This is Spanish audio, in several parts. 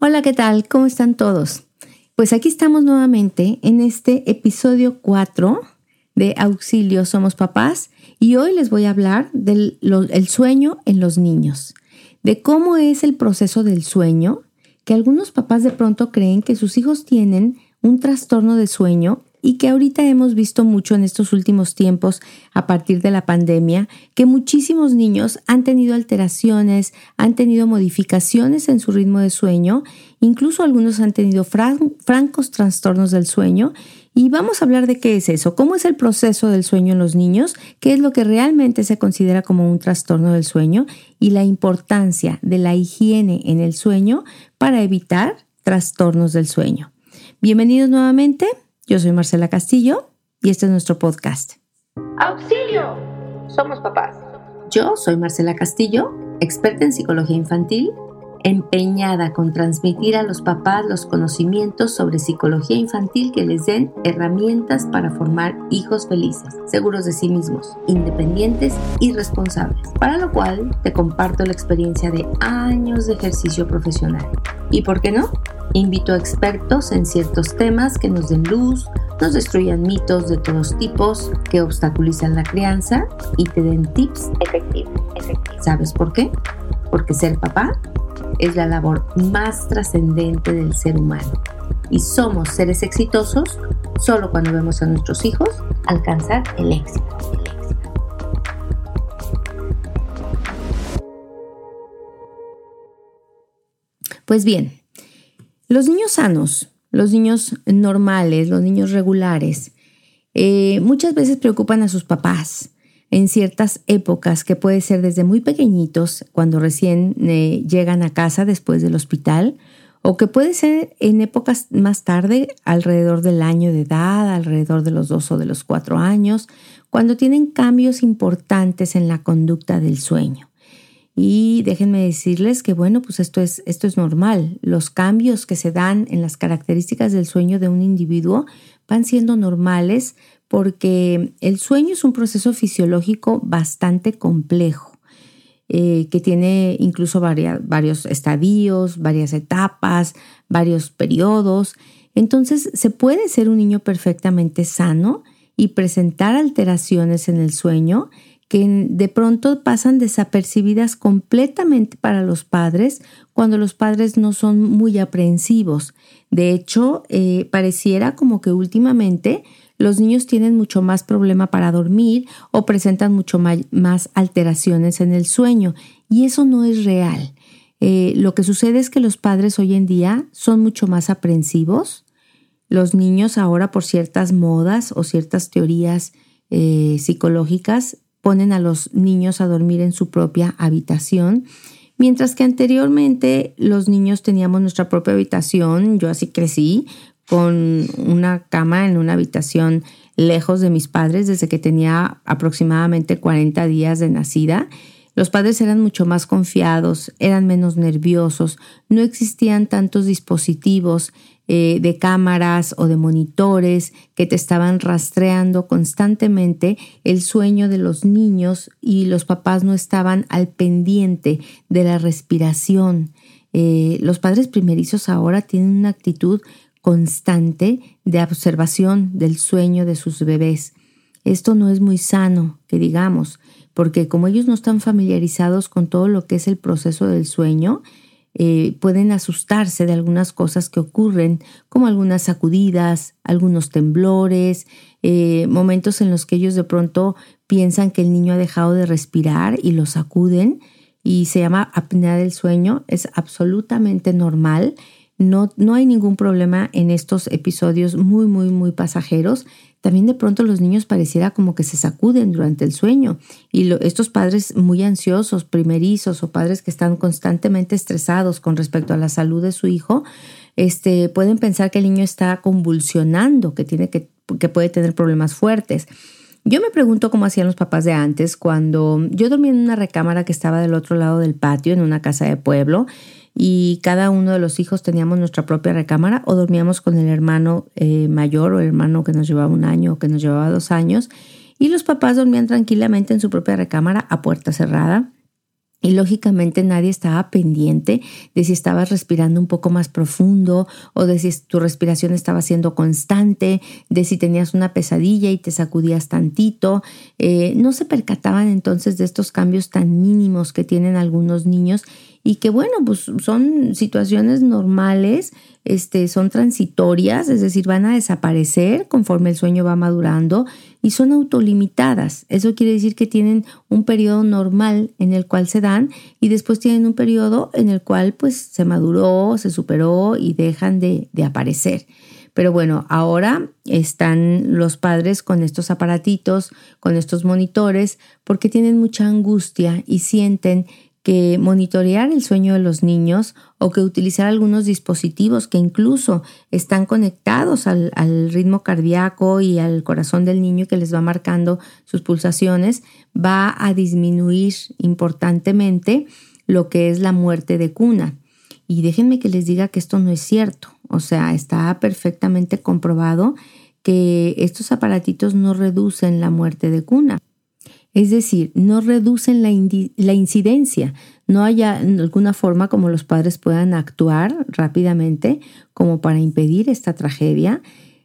Hola, ¿qué tal? ¿Cómo están todos? Pues aquí estamos nuevamente en este episodio 4 de Auxilio Somos Papás y hoy les voy a hablar del el sueño en los niños, de cómo es el proceso del sueño, que algunos papás de pronto creen que sus hijos tienen un trastorno de sueño y que ahorita hemos visto mucho en estos últimos tiempos a partir de la pandemia, que muchísimos niños han tenido alteraciones, han tenido modificaciones en su ritmo de sueño, incluso algunos han tenido francos trastornos del sueño. Y vamos a hablar de qué es eso, cómo es el proceso del sueño en los niños, qué es lo que realmente se considera como un trastorno del sueño y la importancia de la higiene en el sueño para evitar trastornos del sueño. Bienvenidos nuevamente. Yo soy Marcela Castillo y este es nuestro podcast. ¡Auxilio! Somos papás. Yo soy Marcela Castillo, experta en psicología infantil, empeñada con transmitir a los papás los conocimientos sobre psicología infantil que les den herramientas para formar hijos felices, seguros de sí mismos, independientes y responsables, para lo cual te comparto la experiencia de años de ejercicio profesional. ¿Y por qué no? Invito a expertos en ciertos temas que nos den luz, nos destruyan mitos de todos tipos que obstaculizan la crianza y te den tips efectivos. ¿Sabes por qué? Porque ser papá es la labor más trascendente del ser humano. Y somos seres exitosos solo cuando vemos a nuestros hijos alcanzar el éxito. Pues bien, los niños sanos, los niños normales, los niños regulares, eh, muchas veces preocupan a sus papás en ciertas épocas que puede ser desde muy pequeñitos, cuando recién eh, llegan a casa después del hospital, o que puede ser en épocas más tarde, alrededor del año de edad, alrededor de los dos o de los cuatro años, cuando tienen cambios importantes en la conducta del sueño. Y déjenme decirles que, bueno, pues esto es, esto es normal. Los cambios que se dan en las características del sueño de un individuo van siendo normales porque el sueño es un proceso fisiológico bastante complejo. Eh, que tiene incluso varios estadios, varias etapas, varios periodos. Entonces, se puede ser un niño perfectamente sano y presentar alteraciones en el sueño que de pronto pasan desapercibidas completamente para los padres cuando los padres no son muy aprensivos. De hecho, eh, pareciera como que últimamente los niños tienen mucho más problema para dormir o presentan mucho más alteraciones en el sueño y eso no es real. Eh, lo que sucede es que los padres hoy en día son mucho más aprensivos. Los niños ahora por ciertas modas o ciertas teorías eh, psicológicas ponen a los niños a dormir en su propia habitación, mientras que anteriormente los niños teníamos nuestra propia habitación, yo así crecí, con una cama en una habitación lejos de mis padres desde que tenía aproximadamente 40 días de nacida. Los padres eran mucho más confiados, eran menos nerviosos, no existían tantos dispositivos eh, de cámaras o de monitores que te estaban rastreando constantemente el sueño de los niños y los papás no estaban al pendiente de la respiración. Eh, los padres primerizos ahora tienen una actitud constante de observación del sueño de sus bebés. Esto no es muy sano, que digamos, porque como ellos no están familiarizados con todo lo que es el proceso del sueño, eh, pueden asustarse de algunas cosas que ocurren, como algunas sacudidas, algunos temblores, eh, momentos en los que ellos de pronto piensan que el niño ha dejado de respirar y lo sacuden y se llama apnea del sueño, es absolutamente normal. No, no hay ningún problema en estos episodios muy, muy, muy pasajeros también de pronto los niños pareciera como que se sacuden durante el sueño y estos padres muy ansiosos, primerizos o padres que están constantemente estresados con respecto a la salud de su hijo, este, pueden pensar que el niño está convulsionando, que, tiene que, que puede tener problemas fuertes. Yo me pregunto cómo hacían los papás de antes cuando yo dormía en una recámara que estaba del otro lado del patio, en una casa de pueblo, y cada uno de los hijos teníamos nuestra propia recámara o dormíamos con el hermano eh, mayor o el hermano que nos llevaba un año o que nos llevaba dos años y los papás dormían tranquilamente en su propia recámara a puerta cerrada y lógicamente nadie estaba pendiente de si estabas respirando un poco más profundo o de si tu respiración estaba siendo constante, de si tenías una pesadilla y te sacudías tantito. Eh, no se percataban entonces de estos cambios tan mínimos que tienen algunos niños y que bueno, pues son situaciones normales, este, son transitorias, es decir, van a desaparecer conforme el sueño va madurando y son autolimitadas. Eso quiere decir que tienen un periodo normal en el cual se dan y después tienen un periodo en el cual pues se maduró, se superó y dejan de, de aparecer. Pero bueno, ahora están los padres con estos aparatitos, con estos monitores, porque tienen mucha angustia y sienten que monitorear el sueño de los niños o que utilizar algunos dispositivos que incluso están conectados al, ritmo cardíaco y al corazón del niño que les va marcando sus pulsaciones, va a disminuir importantemente lo que es la muerte de cuna. Y déjenme que les diga que esto no es cierto. O sea, está perfectamente comprobado que estos aparatitos no reducen la muerte de cuna. Es decir, no reducen la, incidencia, no haya alguna forma como los padres puedan actuar rápidamente como para impedir esta tragedia.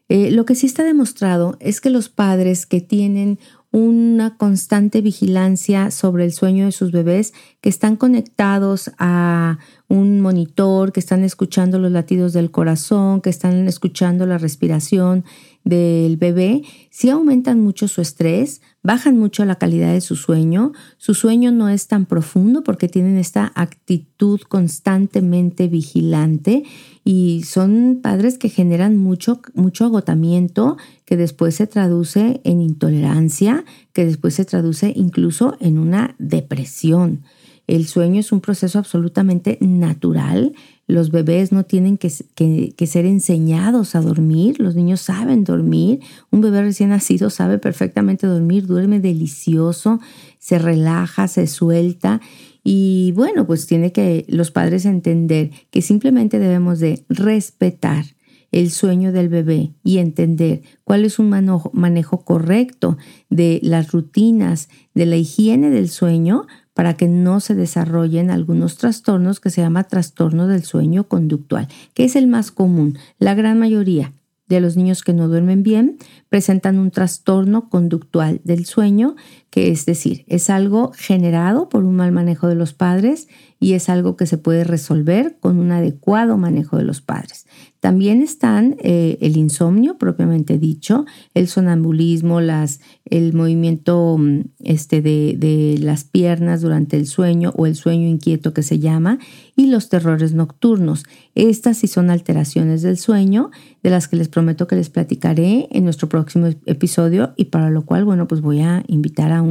Eh, lo que sí está demostrado es que los padres que tienen una constante vigilancia sobre el sueño de sus bebés, que están conectados a un monitor, que están escuchando los latidos del corazón, que están escuchando la respiración del bebé, si aumentan mucho su estrés, bajan mucho la calidad de su sueño, su sueño no es tan profundo porque tienen esta actitud constantemente vigilante y son padres que generan mucho, mucho agotamiento que después se traduce en intolerancia, que después se traduce incluso en una depresión. El sueño es un proceso absolutamente natural. Los bebés no tienen que, ser enseñados a dormir. Los niños saben dormir. Un bebé recién nacido sabe perfectamente dormir, duerme delicioso, se relaja, se suelta. Y bueno, pues tiene que los padres entender que simplemente debemos de respetar el sueño del bebé y entender cuál es un manejo correcto de las rutinas, de la higiene del sueño para que no se desarrollen algunos trastornos que se llama trastorno del sueño conductual, que es el más común. La gran mayoría de los niños que no duermen bien presentan un trastorno conductual del sueño, que es decir, es algo generado por un mal manejo de los padres y es algo que se puede resolver con un adecuado manejo de los padres. También están eh, el insomnio propiamente dicho, el sonambulismo, las, el movimiento mm, este, de, de las piernas durante el sueño o el sueño inquieto que se llama y los terrores nocturnos. Estas sí son alteraciones del sueño de las que les prometo que les platicaré en nuestro próximo episodio y para lo cual, bueno, pues voy a invitar a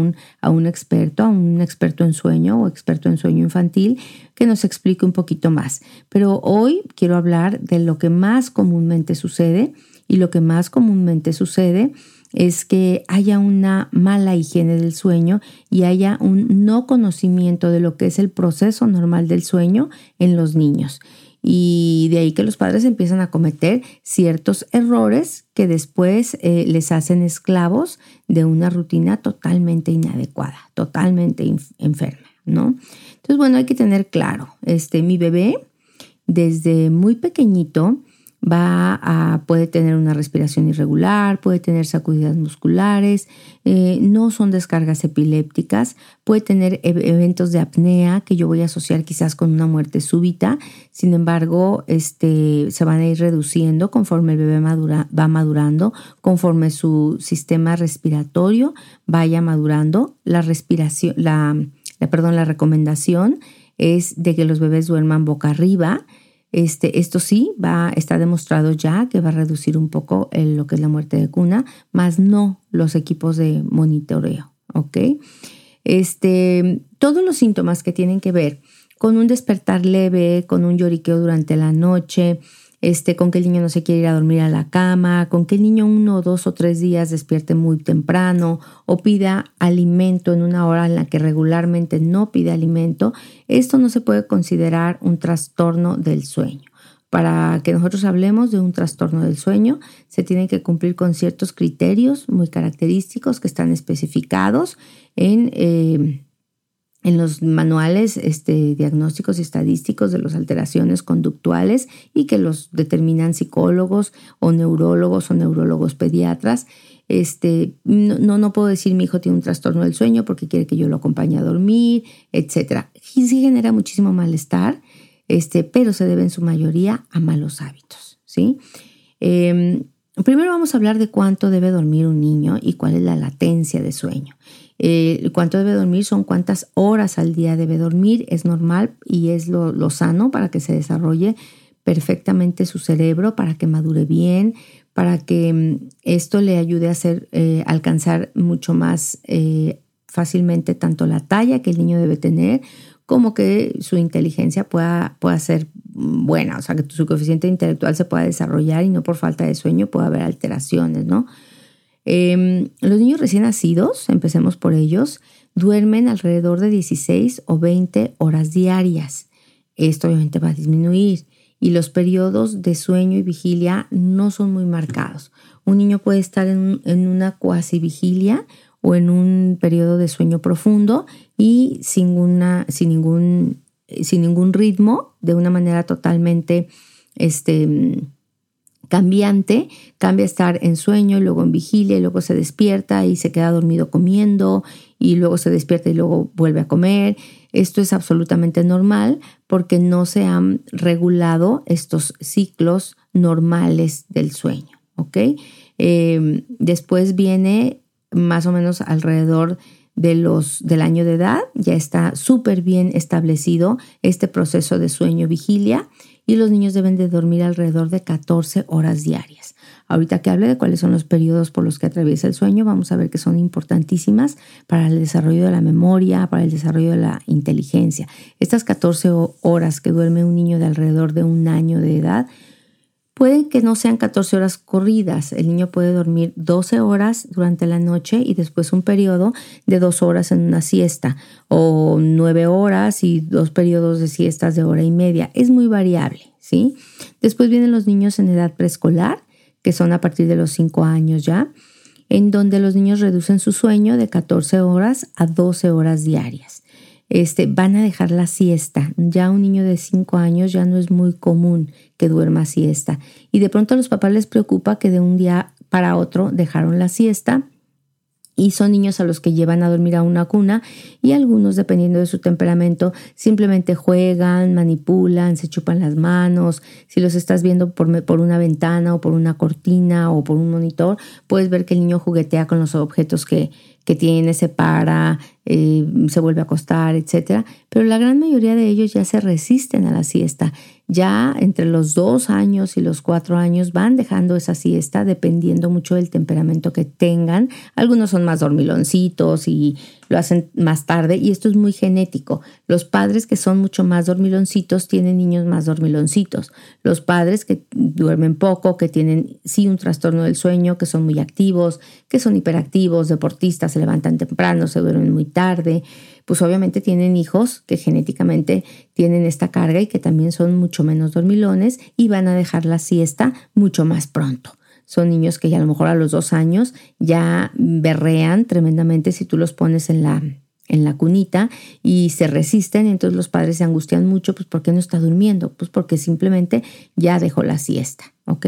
a un experto, a un experto en sueño o experto en sueño infantil que nos explique un poquito más. Pero hoy quiero hablar de lo que más comúnmente sucede y lo que más comúnmente sucede es que haya una mala higiene del sueño y haya un no conocimiento de lo que es el proceso normal del sueño en los niños. Y de ahí que los padres empiezan a cometer ciertos errores que después eh, les hacen esclavos de una rutina totalmente inadecuada, totalmente enferma, ¿no? Entonces, bueno, hay que tener claro, este, mi bebé desde muy pequeñito va a, puede tener una respiración irregular, puede tener sacudidas musculares, eh, no son descargas epilépticas, puede tener eventos de apnea que yo voy a asociar quizás con una muerte súbita, sin embargo, este, se van a ir reduciendo conforme el bebé madura, va madurando, conforme su sistema respiratorio vaya madurando, la respiración, la perdón, la recomendación es de que los bebés duerman boca arriba. Este, esto sí, va, está demostrado ya que va a reducir un poco lo que es la muerte de cuna, más no los equipos de monitoreo, ¿ok? Este, todos los síntomas que tienen que ver con un despertar leve, con un lloriqueo durante la noche, este, con que el niño no se quiere ir a dormir a la cama, con que el niño uno, dos o tres días despierte muy temprano o pida alimento en una hora en la que regularmente no pide alimento, esto no se puede considerar un trastorno del sueño. Para que nosotros hablemos de un trastorno del sueño, se tienen que cumplir con ciertos criterios muy característicos que están especificados en... Eh, en los manuales este, diagnósticos y estadísticos de las alteraciones conductuales y que los determinan psicólogos o neurólogos o neurólogos pediatras. Este, no, no puedo decir mi hijo tiene un trastorno del sueño porque quiere que yo lo acompañe a dormir, etc. Sí genera muchísimo malestar, este, pero se debe en su mayoría a malos hábitos. ¿sí? Em, primero vamos a hablar de cuánto debe dormir un niño y cuál es la latencia de sueño. Eh, cuánto debe dormir son cuántas horas al día debe dormir, es normal y es lo, sano para que se desarrolle perfectamente su cerebro, para que madure bien, para que mm, esto le ayude a hacer, eh, alcanzar mucho más eh, fácilmente tanto la talla que el niño debe tener como que su inteligencia pueda, pueda ser buena, o sea, que su coeficiente intelectual se pueda desarrollar y no por falta de sueño pueda haber alteraciones, ¿no? Em, los niños recién nacidos, empecemos por ellos, duermen alrededor de 16 o 20 horas diarias. Esto obviamente va a disminuir y los periodos de sueño y vigilia no son muy marcados. Un niño puede estar en, una cuasi vigilia o en un periodo de sueño profundo y sin, una, sin, ningún, sin ningún ritmo, de una manera totalmente este, cambiante, cambia estar en sueño luego en vigilia y luego se despierta y se queda dormido comiendo y luego se despierta y luego vuelve a comer. Esto es absolutamente normal porque no se han regulado estos ciclos normales del sueño. Em, después viene más o menos alrededor de los, del año de edad, ya está súper bien establecido este proceso de sueño-vigilia y los niños deben de dormir alrededor de 14 horas diarias. Ahorita que hable de cuáles son los periodos por los que atraviesa el sueño, vamos a ver que son importantísimas para el desarrollo de la memoria, para el desarrollo de la inteligencia. Estas 14 horas que duerme un niño de alrededor de un año de edad Pueden que no sean 14 horas corridas. El niño puede dormir 12 horas durante la noche y después un periodo de dos horas en una siesta o nueve horas y dos periodos de siestas de hora y media. Es muy variable, ¿sí? Después vienen los niños en edad preescolar, que son a partir de los 5 años ya, en donde los niños reducen su sueño de 14 horas a 12 horas diarias este, van a dejar la siesta. Ya un niño de 5 años ya no es muy común que duerma siesta. Y de pronto a los papás les preocupa que de un día para otro dejaron la siesta y son niños a los que llevan a dormir a una cuna y algunos, dependiendo de su temperamento, simplemente juegan, manipulan, se chupan las manos. Si los estás viendo por, por una ventana o por una cortina o por un monitor, puedes ver que el niño juguetea con los objetos que, que tiene, se para, eh, se vuelve a acostar, etc. Pero la gran mayoría de ellos ya se resisten a la siesta. Ya entre los dos años y los cuatro años van dejando esa siesta dependiendo mucho del temperamento que tengan. Algunos son más dormiloncitos y lo hacen más tarde y esto es muy genético. Los padres que son mucho más dormiloncitos tienen niños más dormiloncitos. Los padres que duermen poco, que tienen sí un trastorno del sueño, que son muy activos, que son hiperactivos, deportistas, se levantan temprano, se duermen muy tarde, pues obviamente tienen hijos que genéticamente tienen esta carga y que también son mucho menos dormilones y van a dejar la siesta mucho más pronto. Son niños que ya a lo mejor a los dos años ya berrean tremendamente si tú los pones en la, en la cunita y se resisten, entonces los padres se angustian mucho, pues ¿por qué no está durmiendo? Pues porque simplemente ya dejó la siesta, ¿ok?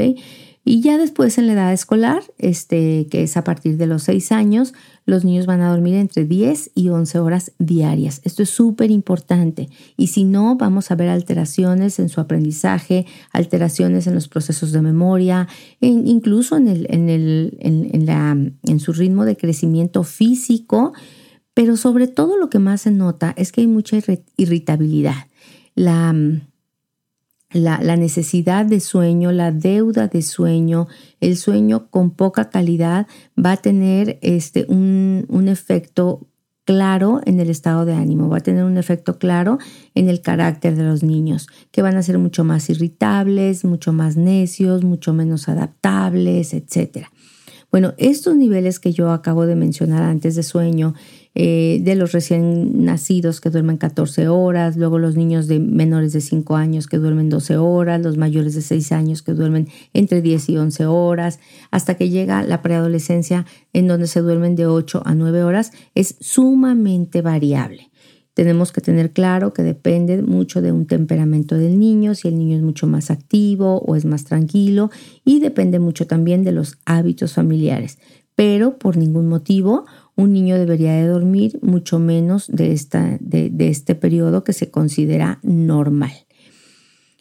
Y ya después en la edad escolar, este, que es a partir de los 6 años, los niños van a dormir entre 10 y 11 horas diarias. Esto es súper importante. Y si no, vamos a ver alteraciones en su aprendizaje, alteraciones en los procesos de memoria, incluso en, el, en, el, en, la, en su ritmo de crecimiento físico. Pero sobre todo lo que más se nota es que hay mucha irritabilidad. La la, necesidad de sueño, la deuda de sueño, el sueño con poca calidad va a tener este, un, un efecto claro en el estado de ánimo, va a tener un efecto claro en el carácter de los niños, que van a ser mucho más irritables, mucho más necios, mucho menos adaptables, etc. Bueno, estos niveles que yo acabo de mencionar antes de sueño eh, de los recién nacidos que duermen 14 horas, luego los niños de menores de 5 años que duermen 12 horas, los mayores de 6 años que duermen entre 10 y 11 horas, hasta que llega la preadolescencia en donde se duermen de 8 a 9 horas, es sumamente variable. tenemos que tener claro que depende mucho de un temperamento del niño, si el niño es mucho más activo o es más tranquilo y depende mucho también de los hábitos familiares. Pero por ningún motivo un niño debería de dormir mucho menos de, esta, de, este periodo que se considera normal.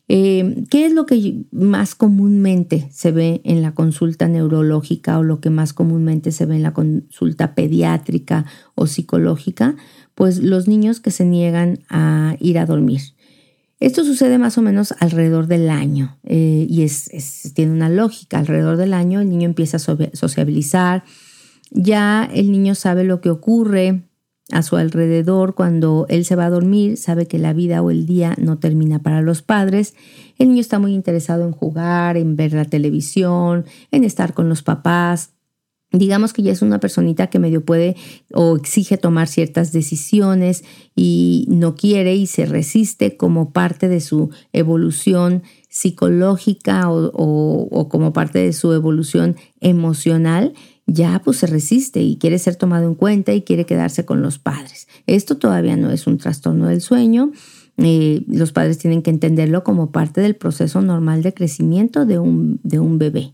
Eh, ¿Qué es lo que más comúnmente se ve en la consulta neurológica o lo que más comúnmente se ve en la consulta pediátrica o psicológica? pues los niños que se niegan a ir a dormir. Esto sucede más o menos alrededor del año eh, y es, tiene una lógica. Alrededor del año el niño empieza a sociabilizar, ya el niño sabe lo que ocurre a su alrededor. Cuando él se va a dormir, sabe que la vida o el día no termina para los padres. El niño está muy interesado en jugar, en ver la televisión, en estar con los papás. Digamos que ya es una personita que medio puede o exige tomar ciertas decisiones y no quiere y se resiste como parte de su evolución psicológica o, como parte de su evolución emocional, ya pues se resiste y quiere ser tomado en cuenta y quiere quedarse con los padres. Esto todavía no es un trastorno del sueño. Eh, los padres tienen que entenderlo como parte del proceso normal de crecimiento de un, de un bebé.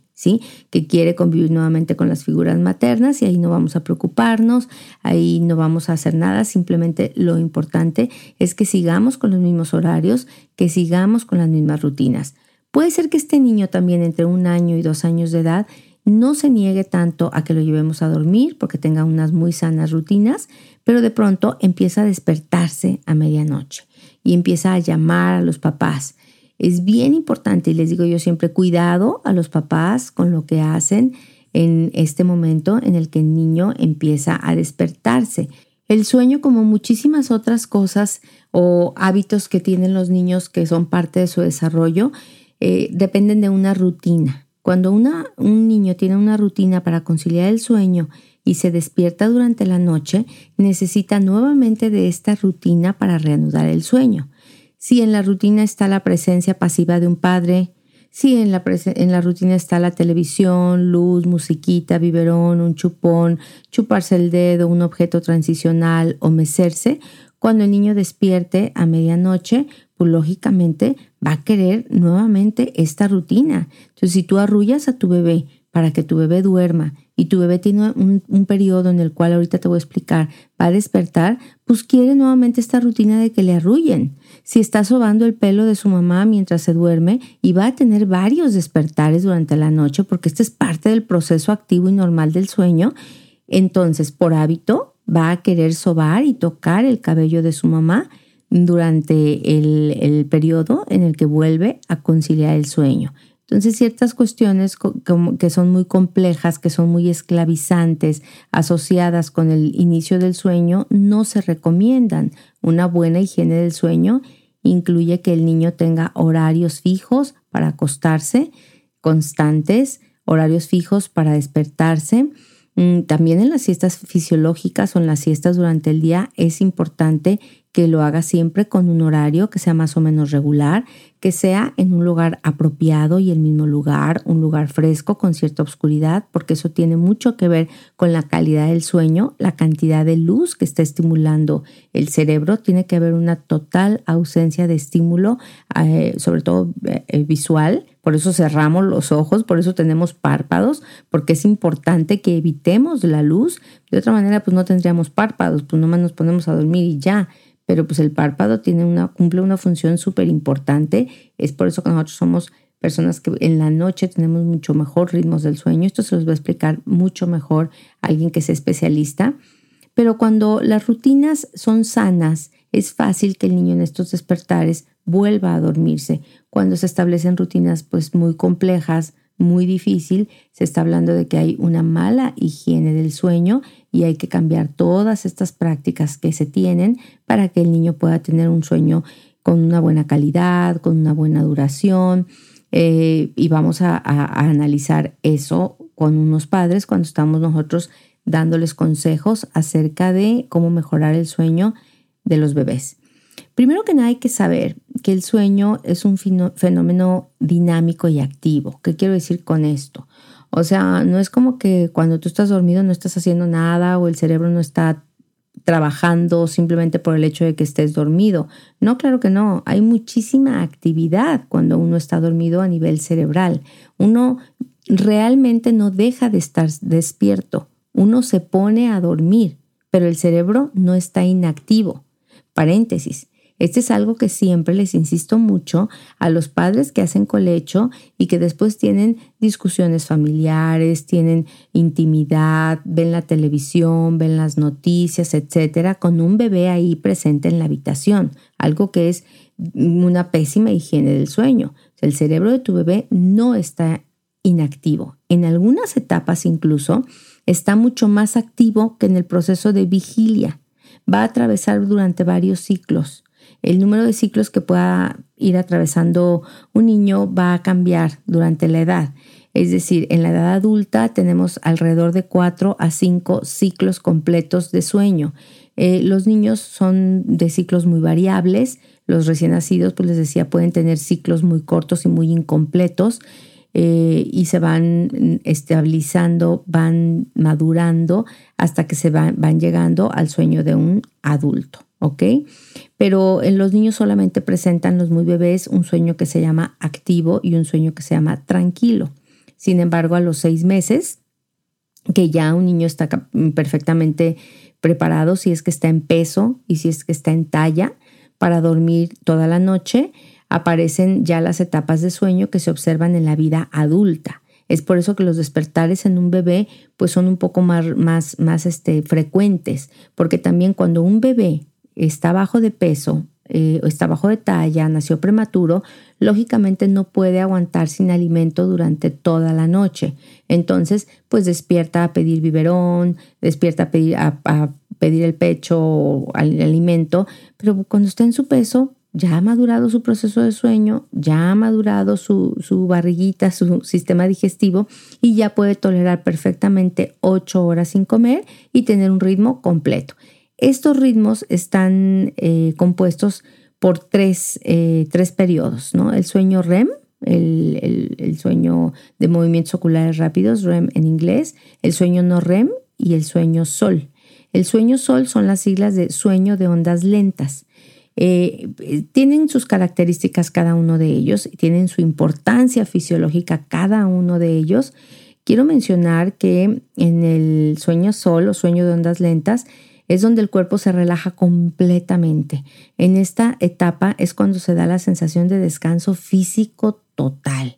Que quiere convivir nuevamente con las figuras maternas y ahí no vamos a preocuparnos, ahí no vamos a hacer nada, simplemente lo importante es que sigamos con los mismos horarios, que sigamos con las mismas rutinas. Puede ser que este niño también entre un año y dos años de edad no se niegue tanto a que lo llevemos a dormir porque tenga unas muy sanas rutinas, pero de pronto empieza a despertarse a medianoche y empieza a llamar a los papás es bien importante y les digo yo siempre, cuidado a los papás con lo que hacen en este momento en el que el niño empieza a despertarse. El sueño, como muchísimas otras cosas o hábitos que tienen los niños que son parte de su desarrollo, eh, dependen de una rutina. Cuando un niño tiene una rutina para conciliar el sueño y se despierta durante la noche, necesita nuevamente de esta rutina para reanudar el sueño. Si en la rutina está la presencia pasiva de un padre, si en la, en la rutina está la televisión, luz, musiquita, biberón, un chupón, chuparse el dedo, un objeto transicional o mecerse, cuando el niño despierte a medianoche, pues lógicamente va a querer nuevamente esta rutina. Entonces, si tú arrullas a tu bebé para que tu bebé duerma y tu bebé tiene un, periodo en el cual ahorita te voy a explicar, va a despertar, pues quiere nuevamente esta rutina de que le arrullen. Si está sobando el pelo de su mamá mientras se duerme y va a tener varios despertares durante la noche, porque este es parte del proceso activo y normal del sueño, entonces por hábito va a querer sobar y tocar el cabello de su mamá durante el, el periodo en el que vuelve a conciliar el sueño. Entonces, ciertas cuestiones que son muy complejas, que son muy esclavizantes, asociadas con el inicio del sueño, no se recomiendan. Una buena higiene del sueño incluye que el niño tenga horarios fijos para acostarse, constantes, horarios fijos para despertarse. Mm, también en las siestas fisiológicas o en las siestas durante el día es importante que lo haga siempre con un horario que sea más o menos regular, que sea en un lugar apropiado y el mismo lugar, un lugar fresco con cierta oscuridad, porque eso tiene mucho que ver con la calidad del sueño, la cantidad de luz que está estimulando el cerebro, tiene que haber una total ausencia de estímulo, eh, sobre todo eh, eh, visual, por eso cerramos los ojos, por eso tenemos párpados, porque es importante que evitemos la luz, de otra manera pues no tendríamos párpados, pues nomás nos ponemos a dormir y ya pero pues el párpado cumple una función súper importante. Es por eso que nosotros somos personas que en la noche tenemos mucho mejor ritmos del sueño. Esto se los va a explicar mucho mejor alguien que sea especialista. Pero cuando las rutinas son sanas, es fácil que el niño en estos despertares vuelva a dormirse. Cuando se establecen rutinas pues muy complejas, muy difícil, se está hablando de que hay una mala higiene del sueño y hay que cambiar todas estas prácticas que se tienen para que el niño pueda tener un sueño con una buena calidad, con una buena duración. Eh, y vamos a, analizar eso con unos padres cuando estamos nosotros dándoles consejos acerca de cómo mejorar el sueño de los bebés. Primero que nada hay que saber que el sueño es un fenómeno dinámico y activo. ¿Qué quiero decir con esto? O sea, no es como que cuando tú estás dormido no estás haciendo nada o el cerebro no está trabajando simplemente por el hecho de que estés dormido. No, claro que no. Hay muchísima actividad cuando uno está dormido a nivel cerebral. Uno realmente no deja de estar despierto. Uno se pone a dormir, pero el cerebro no está inactivo. Paréntesis. Este es algo que siempre les insisto mucho a los padres que hacen colecho y que después tienen discusiones familiares, tienen intimidad, ven la televisión, ven las noticias, etcétera, con un bebé ahí presente en la habitación, algo que es una pésima higiene del sueño. El cerebro de tu bebé no está inactivo. En algunas etapas incluso está mucho más activo que en el proceso de vigilia. Va a atravesar durante varios ciclos el número de ciclos que pueda ir atravesando un niño va a cambiar durante la edad. Es decir, en la edad adulta tenemos alrededor de 4 a 5 ciclos completos de sueño. Eh, los niños son de ciclos muy variables. Los recién nacidos, pues les decía, pueden tener ciclos muy cortos y muy incompletos. Eh, y se van estabilizando, van madurando hasta que se van, van llegando al sueño de un adulto. ¿ok? Pero en los niños solamente presentan los muy bebés un sueño que se llama activo y un sueño que se llama tranquilo. Sin embargo, a los seis meses, que ya un niño está perfectamente preparado, si es que está en peso y si es que está en talla, para dormir toda la noche, aparecen ya las etapas de sueño que se observan en la vida adulta. Es por eso que los despertares en un bebé pues son un poco más, más, más este, frecuentes, porque también cuando un bebé está bajo de peso, eh, está bajo de talla, nació prematuro, lógicamente no puede aguantar sin alimento durante toda la noche. Entonces, pues despierta a pedir biberón, despierta a pedir, a, pedir el pecho o el alimento, pero cuando está en su peso, ya ha madurado su proceso de sueño, ya ha madurado su, su, barriguita, su sistema digestivo y ya puede tolerar perfectamente ocho horas sin comer y tener un ritmo completo. Estos ritmos están eh, compuestos por tres, eh, tres, periodos, ¿no? El sueño REM, el, el, sueño de movimientos oculares rápidos, REM en inglés, el sueño no REM y el sueño SOL. El sueño SOL son las siglas de sueño de ondas lentas. Eh, tienen sus características cada uno de ellos, tienen su importancia fisiológica cada uno de ellos. Quiero mencionar que en el sueño SOL o sueño de ondas lentas, es donde el cuerpo se relaja completamente. En esta etapa es cuando se da la sensación de descanso físico total.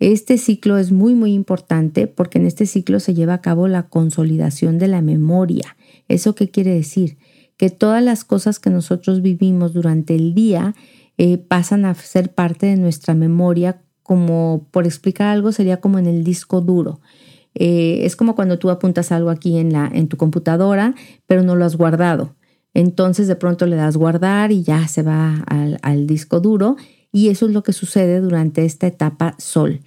Este ciclo es muy muy importante porque en este ciclo se lleva a cabo la consolidación de la memoria. ¿Eso qué quiere decir? Que todas las cosas que nosotros vivimos durante el día eh, pasan a ser parte de nuestra memoria como, por explicar algo, sería como en el disco duro. Eh, es como cuando tú apuntas algo aquí en, la, en tu computadora, pero no lo has guardado. Entonces de pronto le das guardar y ya se va al, disco duro y eso es lo que sucede durante esta etapa sol.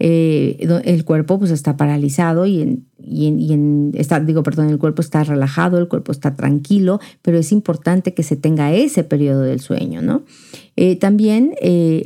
Eh, el cuerpo pues está paralizado y, en, y, en, está, digo, perdón, el cuerpo está relajado, el cuerpo está tranquilo, pero es importante que se tenga ese periodo del sueño, ¿no? Eh, también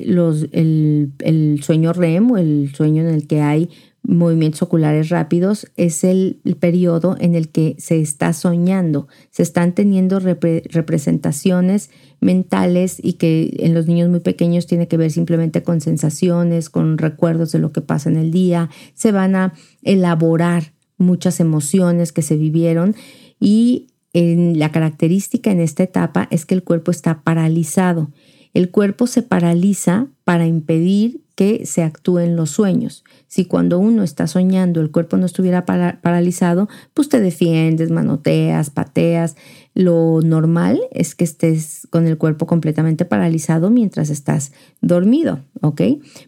los, el, el, sueño REM o el sueño en el que hay movimientos oculares rápidos es el, periodo en el que se está soñando, se están teniendo representaciones mentales y que en los niños muy pequeños tiene que ver simplemente con sensaciones, con recuerdos de lo que pasa en el día, se van a elaborar muchas emociones que se vivieron y la característica en esta etapa es que el cuerpo está paralizado. El cuerpo se paraliza para impedir que se actúen los sueños. Si cuando uno está soñando el cuerpo no estuviera paralizado, pues te defiendes, manoteas, pateas. Lo normal es que estés con el cuerpo completamente paralizado mientras estás dormido, ¿ok?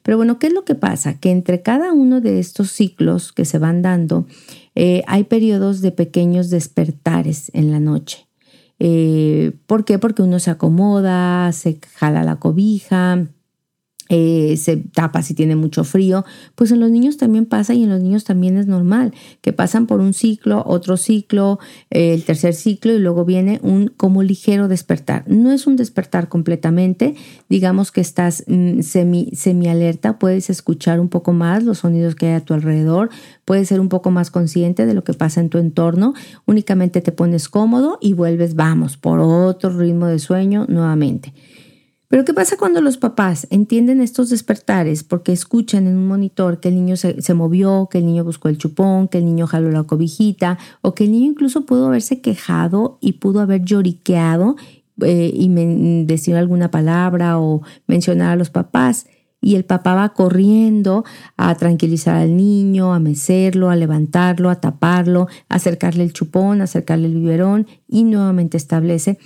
Pero bueno, ¿qué es lo que pasa? Que entre cada uno de estos ciclos que se van dando, eh, hay periodos de pequeños despertares en la noche. Eh, ¿Por qué? Porque uno se acomoda, se jala la cobija, eh, se tapa si tiene mucho frío, pues en los niños también pasa y en los niños también es normal, que pasan por un ciclo, otro ciclo, eh, el tercer ciclo y luego viene un como ligero despertar. No es un despertar completamente, digamos que estás mm, semi, semi alerta, puedes escuchar un poco más los sonidos que hay a tu alrededor, puedes ser un poco más consciente de lo que pasa en tu entorno, únicamente te pones cómodo y vuelves, vamos, por otro ritmo de sueño nuevamente. Pero ¿qué pasa cuando los papás entienden estos despertares porque escuchan en un monitor que el niño se, movió, que el niño buscó el chupón, que el niño jaló la cobijita o que el niño incluso pudo haberse quejado y pudo haber lloriqueado eh, y decir alguna palabra o mencionar a los papás? y el papá va corriendo a tranquilizar al niño, a mecerlo, a levantarlo, a taparlo, a acercarle el chupón, a acercarle el biberón y nuevamente establece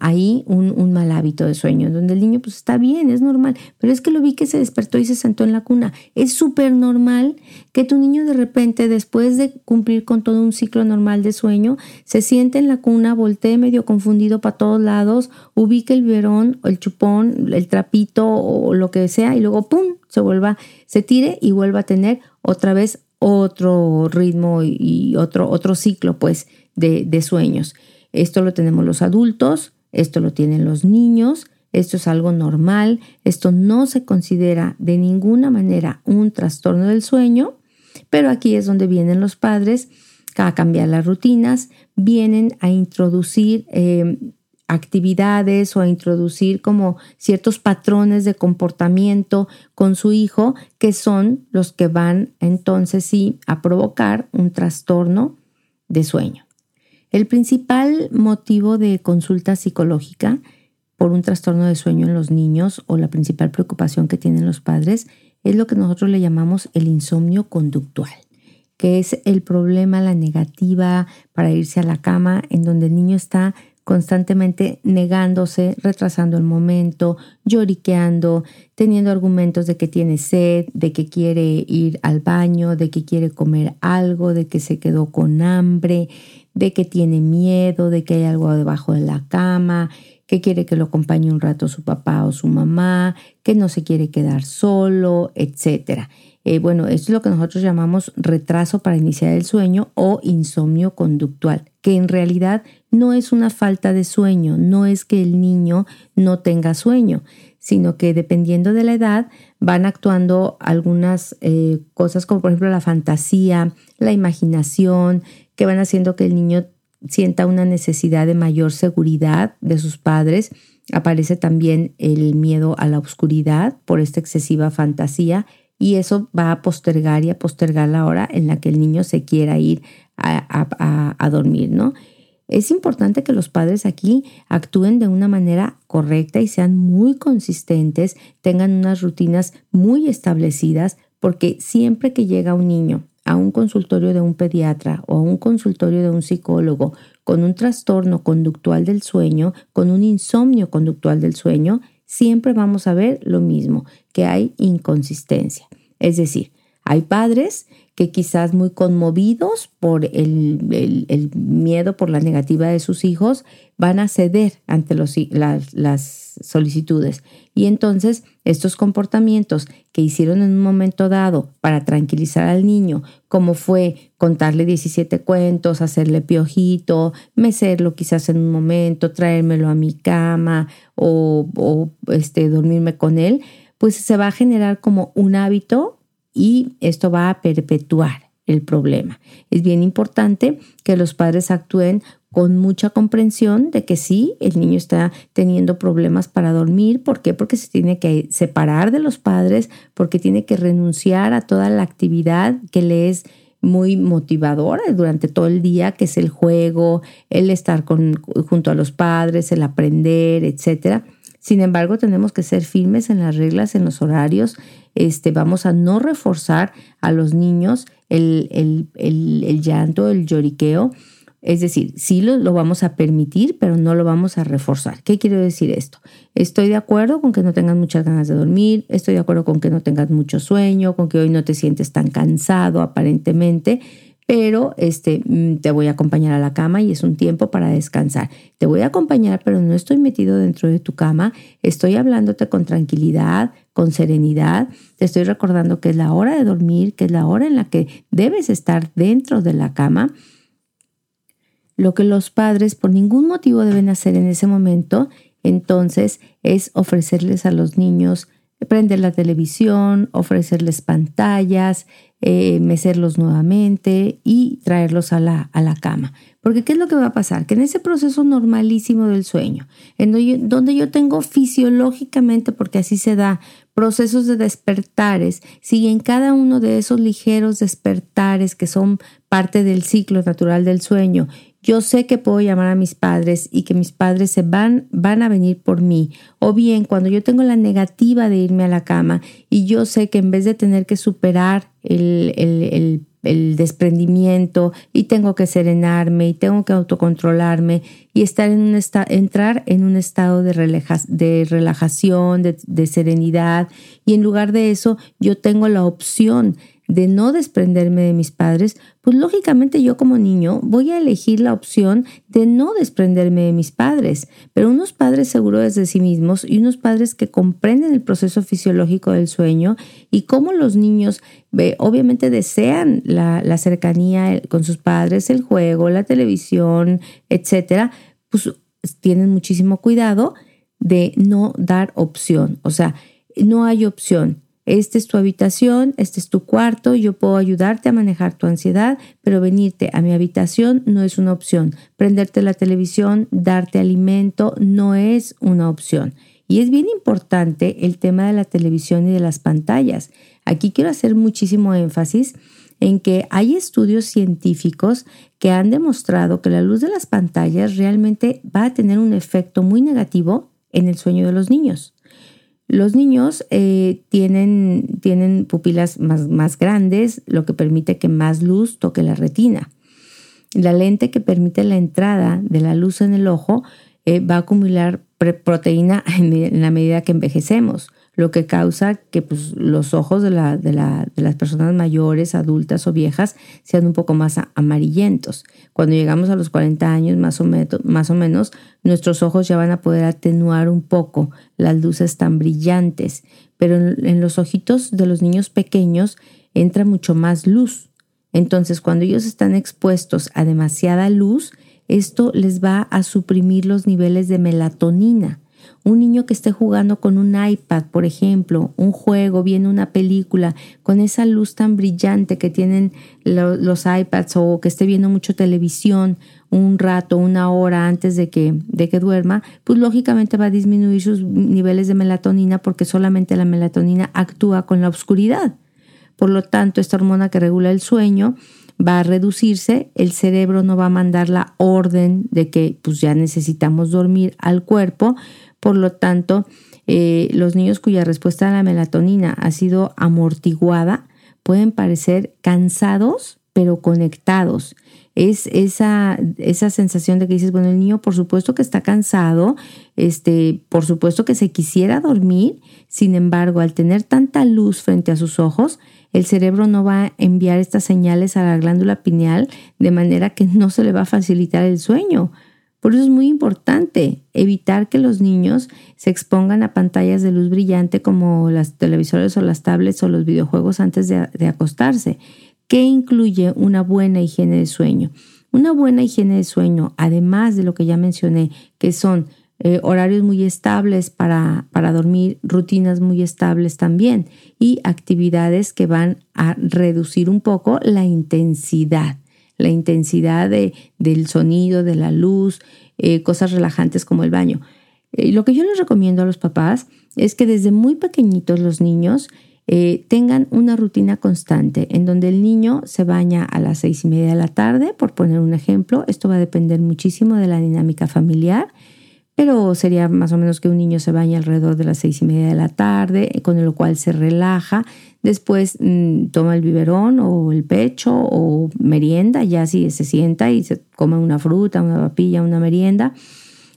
ahí un, mal hábito de sueño, donde el niño pues está bien, es normal, pero es que lo vi que se despertó y se sentó en la cuna. Es súper normal que tu niño de repente, después de cumplir con todo un ciclo normal de sueño, se siente en la cuna, voltee medio confundido para todos lados, ubique el verón, el chupón, el trapito o lo que sea y luego ¡pum! se vuelva, se tire y vuelva a tener otra vez otro ritmo y otro, otro ciclo pues de, de sueños. Esto lo tenemos los adultos, esto lo tienen los niños, esto es algo normal, esto no se considera de ninguna manera un trastorno del sueño, pero aquí es donde vienen los padres a cambiar las rutinas, vienen a introducir eh, actividades o a introducir como ciertos patrones de comportamiento con su hijo que son los que van entonces sí a provocar un trastorno de sueño. El principal motivo de consulta psicológica por un trastorno de sueño en los niños o la principal preocupación que tienen los padres es lo que nosotros le llamamos el insomnio conductual, que es el problema, la negativa para irse a la cama, en donde el niño está constantemente negándose, retrasando el momento, lloriqueando, teniendo argumentos de que tiene sed, de que quiere ir al baño, de que quiere comer algo, de que se quedó con hambre, de que tiene miedo, de que hay algo debajo de la cama, que quiere que lo acompañe un rato su papá o su mamá, que no se quiere quedar solo, etc. Eh, bueno, esto es lo que nosotros llamamos retraso para iniciar el sueño o insomnio conductual, que en realidad no es una falta de sueño, no es que el niño no tenga sueño, sino que dependiendo de la edad van actuando algunas eh, cosas como por ejemplo la fantasía, la imaginación, que van haciendo que el niño sienta una necesidad de mayor seguridad de sus padres. Aparece también el miedo a la oscuridad por esta excesiva fantasía y eso va a postergar y a postergar la hora en la que el niño se quiera ir a, dormir, ¿no? Es importante que los padres aquí actúen de una manera correcta y sean muy consistentes, tengan unas rutinas muy establecidas, porque siempre que llega un niño a un consultorio de un pediatra o a un consultorio de un psicólogo con un trastorno conductual del sueño, con un insomnio conductual del sueño, siempre vamos a ver lo mismo, que hay inconsistencia. Es decir, hay padres que quizás muy conmovidos por el, miedo, por la negativa de sus hijos, van a ceder ante las, solicitudes. Y entonces estos comportamientos que hicieron en un momento dado para tranquilizar al niño, como fue contarle 17 cuentos, hacerle piojito, mecerlo quizás en un momento, traérmelo a mi cama o, o este, dormirme con él, pues se va a generar como un hábito y esto va a perpetuar el problema. Es bien importante que los padres actúen con mucha comprensión de que sí, el niño está teniendo problemas para dormir. ¿Por qué? Porque se tiene que separar de los padres, porque tiene que renunciar a toda la actividad que le es muy motivadora durante todo el día, que es el juego, el estar con, junto a los padres, el aprender, etcétera. Sin embargo, tenemos que ser firmes en las reglas, en los horarios, este, vamos a no reforzar a los niños el, el, llanto, el lloriqueo. Es decir, sí lo, lo, vamos a permitir, pero no lo vamos a reforzar. ¿Qué quiero decir esto? Estoy de acuerdo con que no tengas muchas ganas de dormir, estoy de acuerdo con que no tengas mucho sueño, con que hoy no te sientes tan cansado aparentemente, pero este, mm, te voy a acompañar a la cama y es un tiempo para descansar. Te voy a acompañar, pero no estoy metido dentro de tu cama, estoy hablándote con tranquilidad, con serenidad, te estoy recordando que es la hora de dormir, que es la hora en la que debes estar dentro de la cama. Lo que los padres por ningún motivo deben hacer en ese momento, entonces, es ofrecerles a los niños prender la televisión, ofrecerles pantallas, eh, mecerlos nuevamente y traerlos a la, a la cama. Porque ¿qué es lo que va a pasar? Que en ese proceso normalísimo del sueño, en donde yo, tengo fisiológicamente, porque así se da, procesos de despertares, si en cada uno de esos ligeros despertares que son parte del ciclo natural del sueño, yo sé que puedo llamar a mis padres y que mis padres se van, van a venir por mí. O bien, cuando yo tengo la negativa de irme a la cama y yo sé que en vez de tener que superar el, el, el, desprendimiento y tengo que serenarme y tengo que autocontrolarme y estar en un entrar en un estado de, de relajación, de, de serenidad y en lugar de eso yo tengo la opción de no desprenderme de mis padres, pues lógicamente yo como niño voy a elegir la opción de no desprenderme de mis padres, pero unos padres seguros de sí mismos y unos padres que comprenden el proceso fisiológico del sueño y cómo los niños obviamente desean la, la cercanía con sus padres, el juego, la televisión, etcétera, pues tienen muchísimo cuidado de no dar opción, o sea, no hay opción esta es tu habitación, este es tu cuarto, yo puedo ayudarte a manejar tu ansiedad, pero venirte a mi habitación no es una opción. Prenderte la televisión, darte alimento, no es una opción. Y es bien importante el tema de la televisión y de las pantallas. Aquí quiero hacer muchísimo énfasis en que hay estudios científicos que han demostrado que la luz de las pantallas realmente va a tener un efecto muy negativo en el sueño de los niños. Los niños eh, tienen, tienen, pupilas más, más grandes, lo que permite que más luz toque la retina. La lente que permite la entrada de la luz en el ojo eh, va a acumular proteína en la medida que envejecemos lo que causa que pues, los ojos de, la, de, la, de, las personas mayores, adultas o viejas sean un poco más amarillentos. Cuando llegamos a los 40 años, más o, menos, más o menos, nuestros ojos ya van a poder atenuar un poco las luces tan brillantes, pero en los ojitos de los niños pequeños entra mucho más luz. Entonces, cuando ellos están expuestos a demasiada luz, esto les va a suprimir los niveles de melatonina un niño que esté jugando con un iPad, por ejemplo, un juego, viendo una película, con esa luz tan brillante que tienen los iPads o que esté viendo mucho televisión un rato, una hora antes de que, de que duerma, pues lógicamente va a disminuir sus niveles de melatonina porque solamente la melatonina actúa con la oscuridad. Por lo tanto, esta hormona que regula el sueño va a reducirse, el cerebro no va a mandar la orden de que pues ya necesitamos dormir al cuerpo, por lo tanto, eh, los niños cuya respuesta a la melatonina ha sido amortiguada pueden parecer cansados, pero conectados. Es esa, esa sensación de que dices, bueno, el niño por supuesto que está cansado, este, por supuesto que se quisiera dormir, sin embargo, al tener tanta luz frente a sus ojos, el cerebro no va a enviar estas señales a la glándula pineal de manera que no se le va a facilitar el sueño. Por eso es muy importante evitar que los niños se expongan a pantallas de luz brillante como las televisores o las tablets o los videojuegos antes de, acostarse. ¿Qué incluye una buena higiene de sueño? Una buena higiene de sueño, además de lo que ya mencioné, que son eh, horarios muy estables para, para, dormir, rutinas muy estables también y actividades que van a reducir un poco la intensidad la intensidad de, del sonido, de la luz, eh, cosas relajantes como el baño. Eh, lo que yo les recomiendo a los papás es que desde muy pequeñitos los niños eh, tengan una rutina constante en donde el niño se baña a las seis y media de la tarde, por poner un ejemplo. Esto va a depender muchísimo de la dinámica familiar pero sería más o menos que un niño se baña alrededor de las seis y media de la tarde, con lo cual se relaja, después mm, toma el biberón o el pecho o merienda, ya si se sienta y se come una fruta, una papilla, una merienda,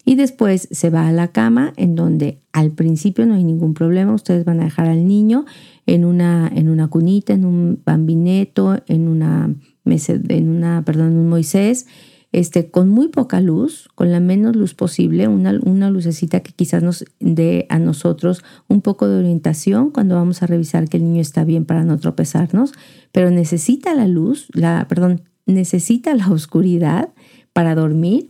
y después se va a la cama, en donde al principio no hay ningún problema, ustedes van a dejar al niño en una, en una cunita, en un bambineto, en una en una, perdón, un Moisés, este, con muy poca luz, con la menos luz posible, una, una, lucecita que quizás nos dé a nosotros un poco de orientación cuando vamos a revisar que el niño está bien para no tropezarnos, pero necesita la luz, la, perdón, necesita la oscuridad para dormir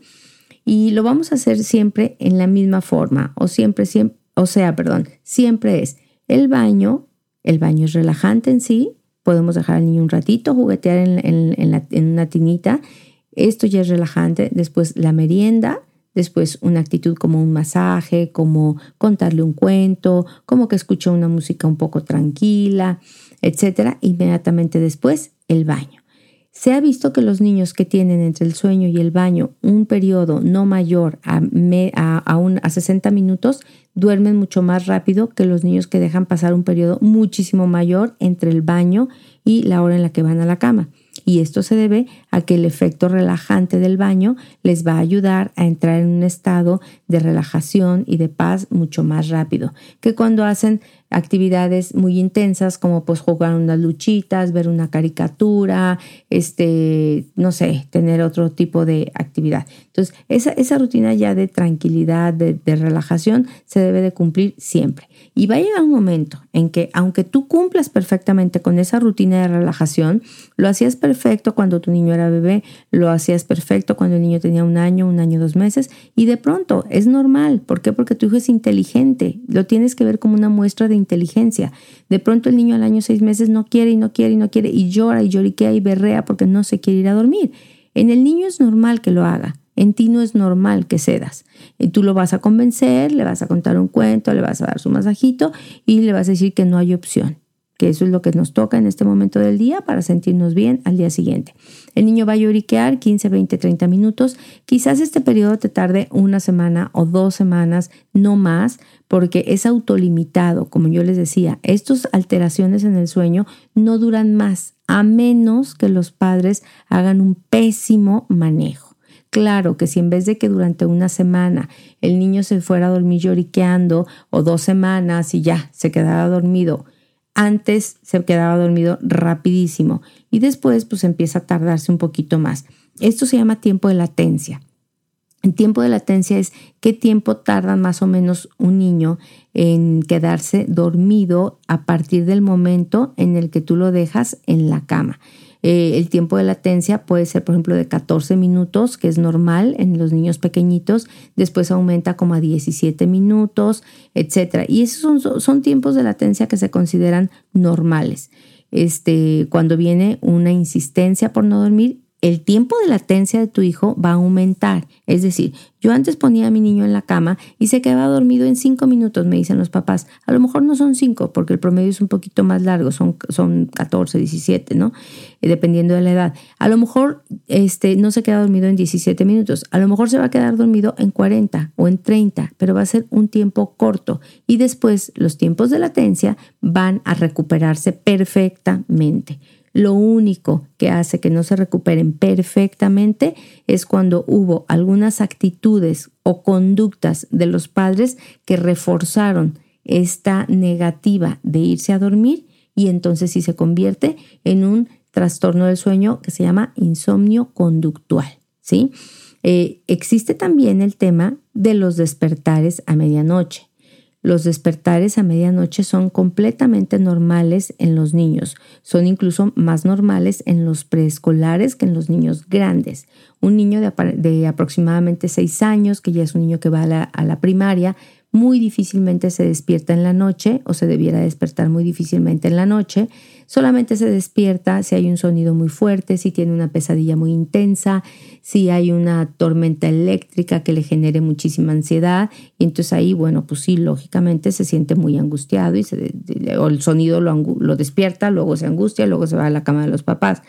y lo vamos a hacer siempre en la misma forma o siempre, siempre, o sea, perdón, siempre es el baño, el baño es relajante en sí, podemos dejar al niño un ratito juguetear en, en, en una tinita esto ya es relajante. Después la merienda, después una actitud como un masaje, como contarle un cuento, como que escucha una música un poco tranquila, etcétera. Inmediatamente después el baño. Se ha visto que los niños que tienen entre el sueño y el baño un periodo no mayor a, a, a 60 minutos duermen mucho más rápido que los niños que dejan pasar un periodo muchísimo mayor entre el baño y la hora en la que van a la cama y esto se debe a que el efecto relajante del baño les va a ayudar a entrar en un estado de relajación y de paz mucho más rápido que cuando hacen actividades muy intensas como pues jugar unas luchitas, ver una caricatura, este, no sé, tener otro tipo de actividad. Entonces, esa, esa rutina ya de tranquilidad, de, de relajación, se debe de cumplir siempre. Y va a llegar un momento en que, aunque tú cumplas perfectamente con esa rutina de relajación, lo hacías perfecto cuando tu niño era bebé, lo hacías perfecto cuando el niño tenía un año, un año, dos meses, y de pronto es normal. ¿Por qué? Porque tu hijo es inteligente. Lo tienes que ver como una muestra de inteligencia. De pronto el niño al año seis meses no quiere y no quiere y no quiere y llora y lloriquea y berrea porque no se quiere ir a dormir. En el niño es normal que lo haga. En ti no es normal que cedas. Y tú lo vas a convencer, le vas a contar un cuento, le vas a dar su masajito y le vas a decir que no hay opción, que eso es lo que nos toca en este momento del día para sentirnos bien al día siguiente. El niño va a lloriquear 15, 20, 30 minutos. Quizás este periodo te tarde una semana o dos semanas, no más, porque es autolimitado, como yo les decía. Estas alteraciones en el sueño no duran más, a menos que los padres hagan un pésimo manejo. Claro que si en vez de que durante una semana el niño se fuera a dormir lloriqueando o dos semanas y ya se quedara dormido, antes se quedaba dormido rapidísimo y después pues empieza a tardarse un poquito más. Esto se llama tiempo de latencia. El tiempo de latencia es qué tiempo tarda más o menos un niño en quedarse dormido a partir del momento en el que tú lo dejas en la cama. Eh, el tiempo de latencia puede ser, por ejemplo, de 14 minutos, que es normal en los niños pequeñitos, después aumenta como a 17 minutos, etc. Y esos son, son tiempos de latencia que se consideran normales. Este, cuando viene una insistencia por no dormir, el tiempo de latencia de tu hijo va a aumentar. Es decir, yo antes ponía a mi niño en la cama y se quedaba dormido en cinco minutos, me dicen los papás. A lo mejor no son cinco, porque el promedio es un poquito más largo, son, son 14, 17, ¿no? Eh, dependiendo de la edad. A lo mejor este, no se queda dormido en 17 minutos, a lo mejor se va a quedar dormido en 40 o en 30, pero va a ser un tiempo corto. Y después los tiempos de latencia van a recuperarse perfectamente. Lo único que hace que no se recuperen perfectamente es cuando hubo algunas actitudes o conductas de los padres que reforzaron esta negativa de irse a dormir y entonces sí se convierte en un trastorno del sueño que se llama insomnio conductual. ¿sí? Eh, existe también el tema de los despertares a medianoche. Los despertares a medianoche son completamente normales en los niños, son incluso más normales en los preescolares que en los niños grandes. Un niño de, aproximadamente 6 años, que ya es un niño que va a la primaria, muy difícilmente se despierta en la noche o se debiera despertar muy difícilmente en la noche. Solamente se despierta si hay un sonido muy fuerte, si tiene una pesadilla muy intensa, si hay una tormenta eléctrica que le genere muchísima ansiedad. Y entonces ahí, bueno, pues sí, lógicamente se siente muy angustiado y se, el sonido lo, lo despierta, luego se angustia, luego se va a la cama de los papás.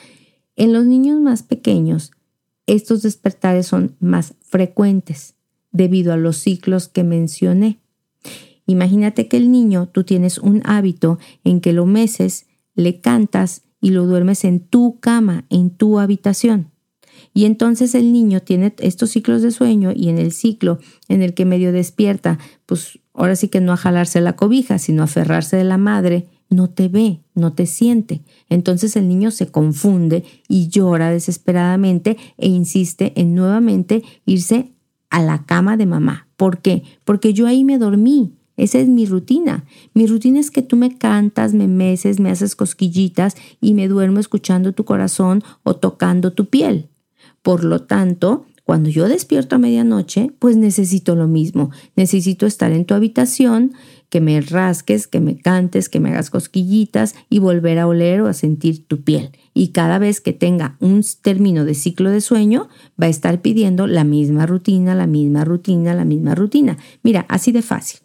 En los niños más pequeños, estos despertares son más frecuentes debido a los ciclos que mencioné. Imagínate que el niño, tú tienes un hábito en que lo meces, le cantas y lo duermes en tu cama, en tu habitación. Y entonces el niño tiene estos ciclos de sueño y en el ciclo en el que medio despierta, pues ahora sí que no a jalarse la cobija, sino a aferrarse de la madre no te ve, no te siente. Entonces el niño se confunde y llora desesperadamente e insiste en nuevamente irse a la cama de mamá. ¿Por qué? Porque yo ahí me dormí. Esa es mi rutina. Mi rutina es que tú me cantas, me meces, me haces cosquillitas y me duermo escuchando tu corazón o tocando tu piel. Por lo tanto, cuando yo despierto a medianoche, pues necesito lo mismo. Necesito estar en tu habitación, que me rasques, que me cantes, que me hagas cosquillitas y volver a oler o a sentir tu piel. Y cada vez que tenga un término de ciclo de sueño, va a estar pidiendo la misma rutina, la misma rutina, la misma rutina. Mira, así de fácil.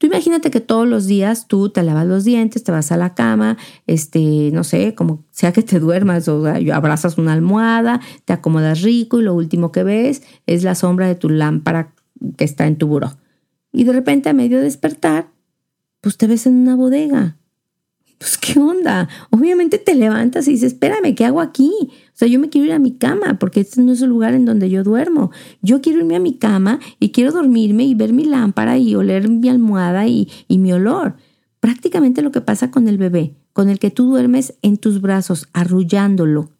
Tú imagínate que todos los días tú te lavas los dientes, te vas a la cama, este, no sé, como sea que te duermas o abrazas una almohada, te acomodas rico y lo último que ves es la sombra de tu lámpara que está en tu buró. Y de repente a medio despertar, pues te ves en una bodega pues qué onda. Obviamente te levantas y dices, espérame, ¿qué hago aquí? O sea, yo me quiero ir a mi cama porque este no es el lugar en donde yo duermo. Yo quiero irme a mi cama y quiero dormirme y ver mi lámpara y oler mi almohada y, y mi olor. Prácticamente lo que pasa con el bebé, con el que tú duermes en tus brazos, arrullándolo,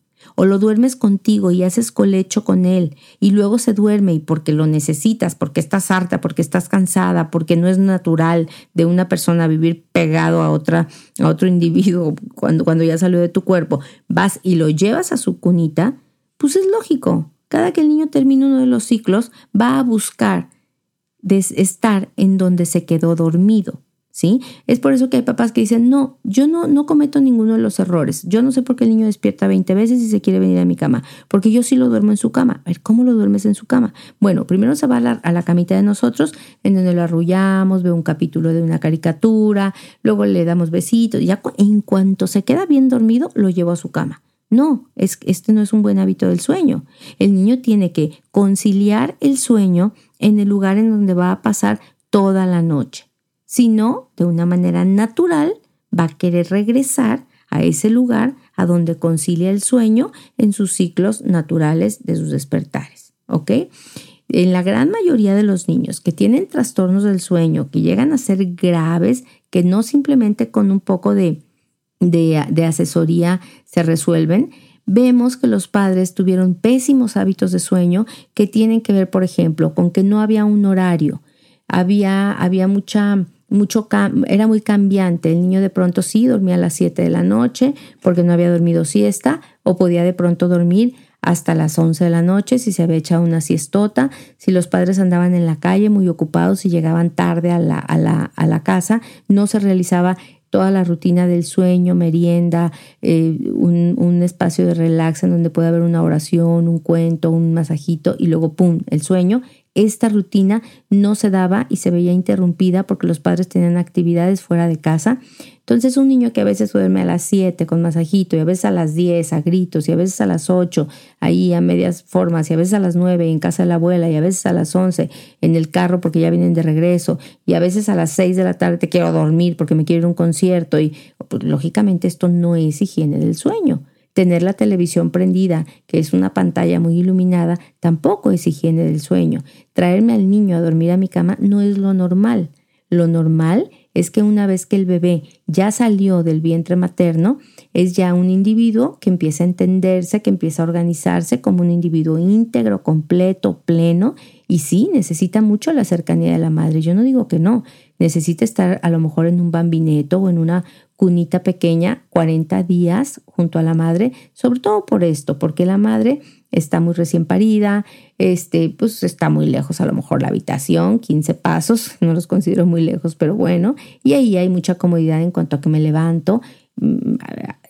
o lo duermes contigo y haces colecho con él y luego se duerme y porque lo necesitas, porque estás harta, porque estás cansada, porque no es natural de una persona vivir pegado a otra a otro individuo cuando cuando ya salió de tu cuerpo, vas y lo llevas a su cunita, pues es lógico. Cada que el niño termina uno de los ciclos va a buscar estar en donde se quedó dormido. ¿Sí? Es por eso que hay papás que dicen, no, yo no, no cometo ninguno de los errores. Yo no sé por qué el niño despierta 20 veces y se quiere venir a mi cama, porque yo sí lo duermo en su cama. A ver, ¿cómo lo duermes en su cama? Bueno, primero se va a la, a la camita de nosotros, en donde lo arrullamos, ve un capítulo de una caricatura, luego le damos besitos, y ya en cuanto se queda bien dormido, lo llevo a su cama. No, es, este no es un buen hábito del sueño. El niño tiene que conciliar el sueño en el lugar en donde va a pasar toda la noche sino de una manera natural va a querer regresar a ese lugar a donde concilia el sueño en sus ciclos naturales de sus despertares. ¿Ok? En la gran mayoría de los niños que tienen trastornos del sueño, que llegan a ser graves, que no simplemente con un poco de, de, asesoría se resuelven, vemos que los padres tuvieron pésimos hábitos de sueño que tienen que ver, por ejemplo, con que no había un horario, había, había mucha mucho era muy cambiante. El niño de pronto sí dormía a las 7 de la noche porque no había dormido siesta o podía de pronto dormir hasta las 11 de la noche si se había echado una siestota, si los padres andaban en la calle muy ocupados y llegaban tarde a la, a la, a la casa, no se realizaba toda la rutina del sueño, merienda, eh, un, un, espacio de relax en donde puede haber una oración, un cuento, un masajito y luego, ¡pum!, el sueño esta rutina no se daba y se veía interrumpida porque los padres tenían actividades fuera de casa. Entonces un niño que a veces duerme a las 7 con masajito y a veces a las 10 a gritos y a veces a las 8 ahí a medias formas y a veces a las 9 en casa de la abuela y a veces a las 11 en el carro porque ya vienen de regreso y a veces a las 6 de la tarde te quiero dormir porque me quiero ir a un concierto y pues, lógicamente esto no es higiene del sueño. Tener la televisión prendida, que es una pantalla muy iluminada, tampoco es higiene del sueño. Traerme al niño a dormir a mi cama no es lo normal. Lo normal es que una vez que el bebé ya salió del vientre materno, es ya un individuo que empieza a entenderse, que empieza a organizarse como un individuo íntegro, completo, pleno, y sí, necesita mucho la cercanía de la madre. Yo no digo que no, necesita estar a lo mejor en un bambineto o en una cunita pequeña 40 días junto a la madre, sobre todo por esto, porque la madre está muy recién parida, este, pues está muy lejos a lo mejor la habitación, 15 pasos, no los considero muy lejos, pero bueno, y ahí hay mucha comodidad en cuanto a que me levanto, mm,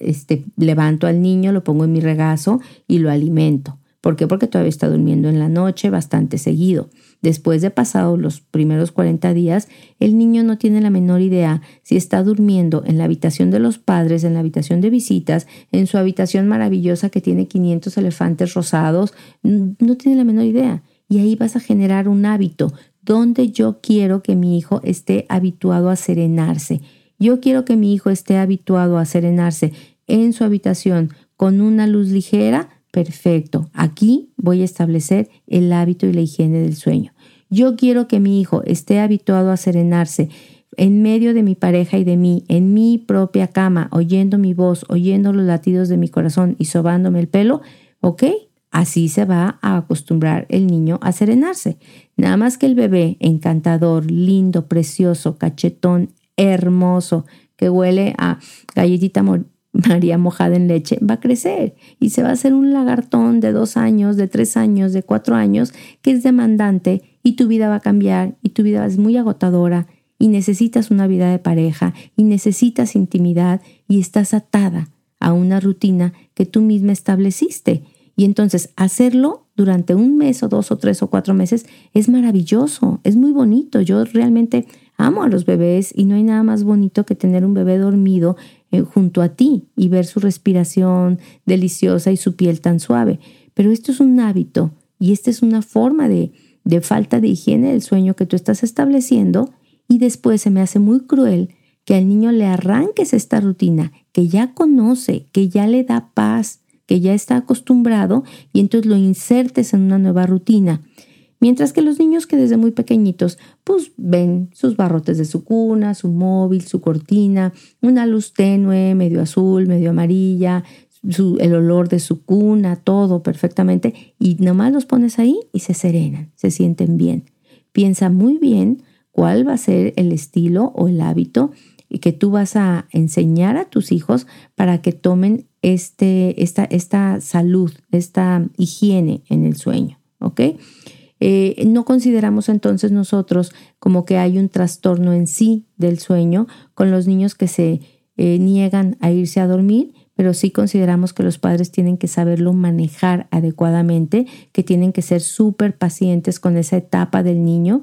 este, levanto al niño, lo pongo en mi regazo y lo alimento. ¿Por qué? Porque todavía está durmiendo en la noche bastante seguido. Después de pasados los primeros 40 días, el niño no tiene la menor idea si está durmiendo en la habitación de los padres, en la habitación de visitas, en su habitación maravillosa que tiene 500 elefantes rosados. No tiene la menor idea. Y ahí vas a generar un hábito donde yo quiero que mi hijo esté habituado a serenarse. Yo quiero que mi hijo esté habituado a serenarse en su habitación con una luz ligera, Perfecto. Aquí voy a establecer el hábito y la higiene del sueño. Yo quiero que mi hijo esté habituado a serenarse en medio de mi pareja y de mí, en mi propia cama, oyendo mi voz, oyendo los latidos de mi corazón y sobándome el pelo, ¿ok? Así se va a acostumbrar el niño a serenarse. Nada más que el bebé encantador, lindo, precioso, cachetón, hermoso, que huele a galletita María mojada en leche, va a crecer y se va a hacer un lagartón de dos años, de tres años, de cuatro años, que es demandante y tu vida va a cambiar y tu vida es muy agotadora y necesitas una vida de pareja y necesitas intimidad y estás atada a una rutina que tú misma estableciste. Y entonces hacerlo durante un mes o dos o tres o cuatro meses es maravilloso, es muy bonito. Yo realmente amo a los bebés y no hay nada más bonito que tener un bebé dormido eh, junto a ti y ver su respiración deliciosa y su piel tan suave. Pero esto es un hábito y esta es una forma de, de falta de higiene del sueño que tú estás estableciendo y después se me hace muy cruel que al niño le arranques esta rutina que ya conoce, que ya le da paz, que ya está acostumbrado y entonces lo insertes en una nueva rutina. Mientras que los niños que desde muy pequeñitos pues ven sus barrotes de su cuna, su móvil, su cortina, una luz tenue, medio azul, medio amarilla, el olor de su cuna, todo perfectamente y nomás los pones ahí y se serenan, se sienten bien. Piensa muy bien cuál va a ser el estilo o el hábito que tú vas a enseñar a tus hijos para que tomen este, esta, esta salud, esta higiene en el sueño. ¿ok? Eh, no consideramos entonces nosotros como que hay un trastorno en sí del sueño con los niños que se eh, niegan a irse a dormir, pero sí consideramos que los padres tienen que saberlo manejar adecuadamente, que tienen que ser súper pacientes con esa etapa del niño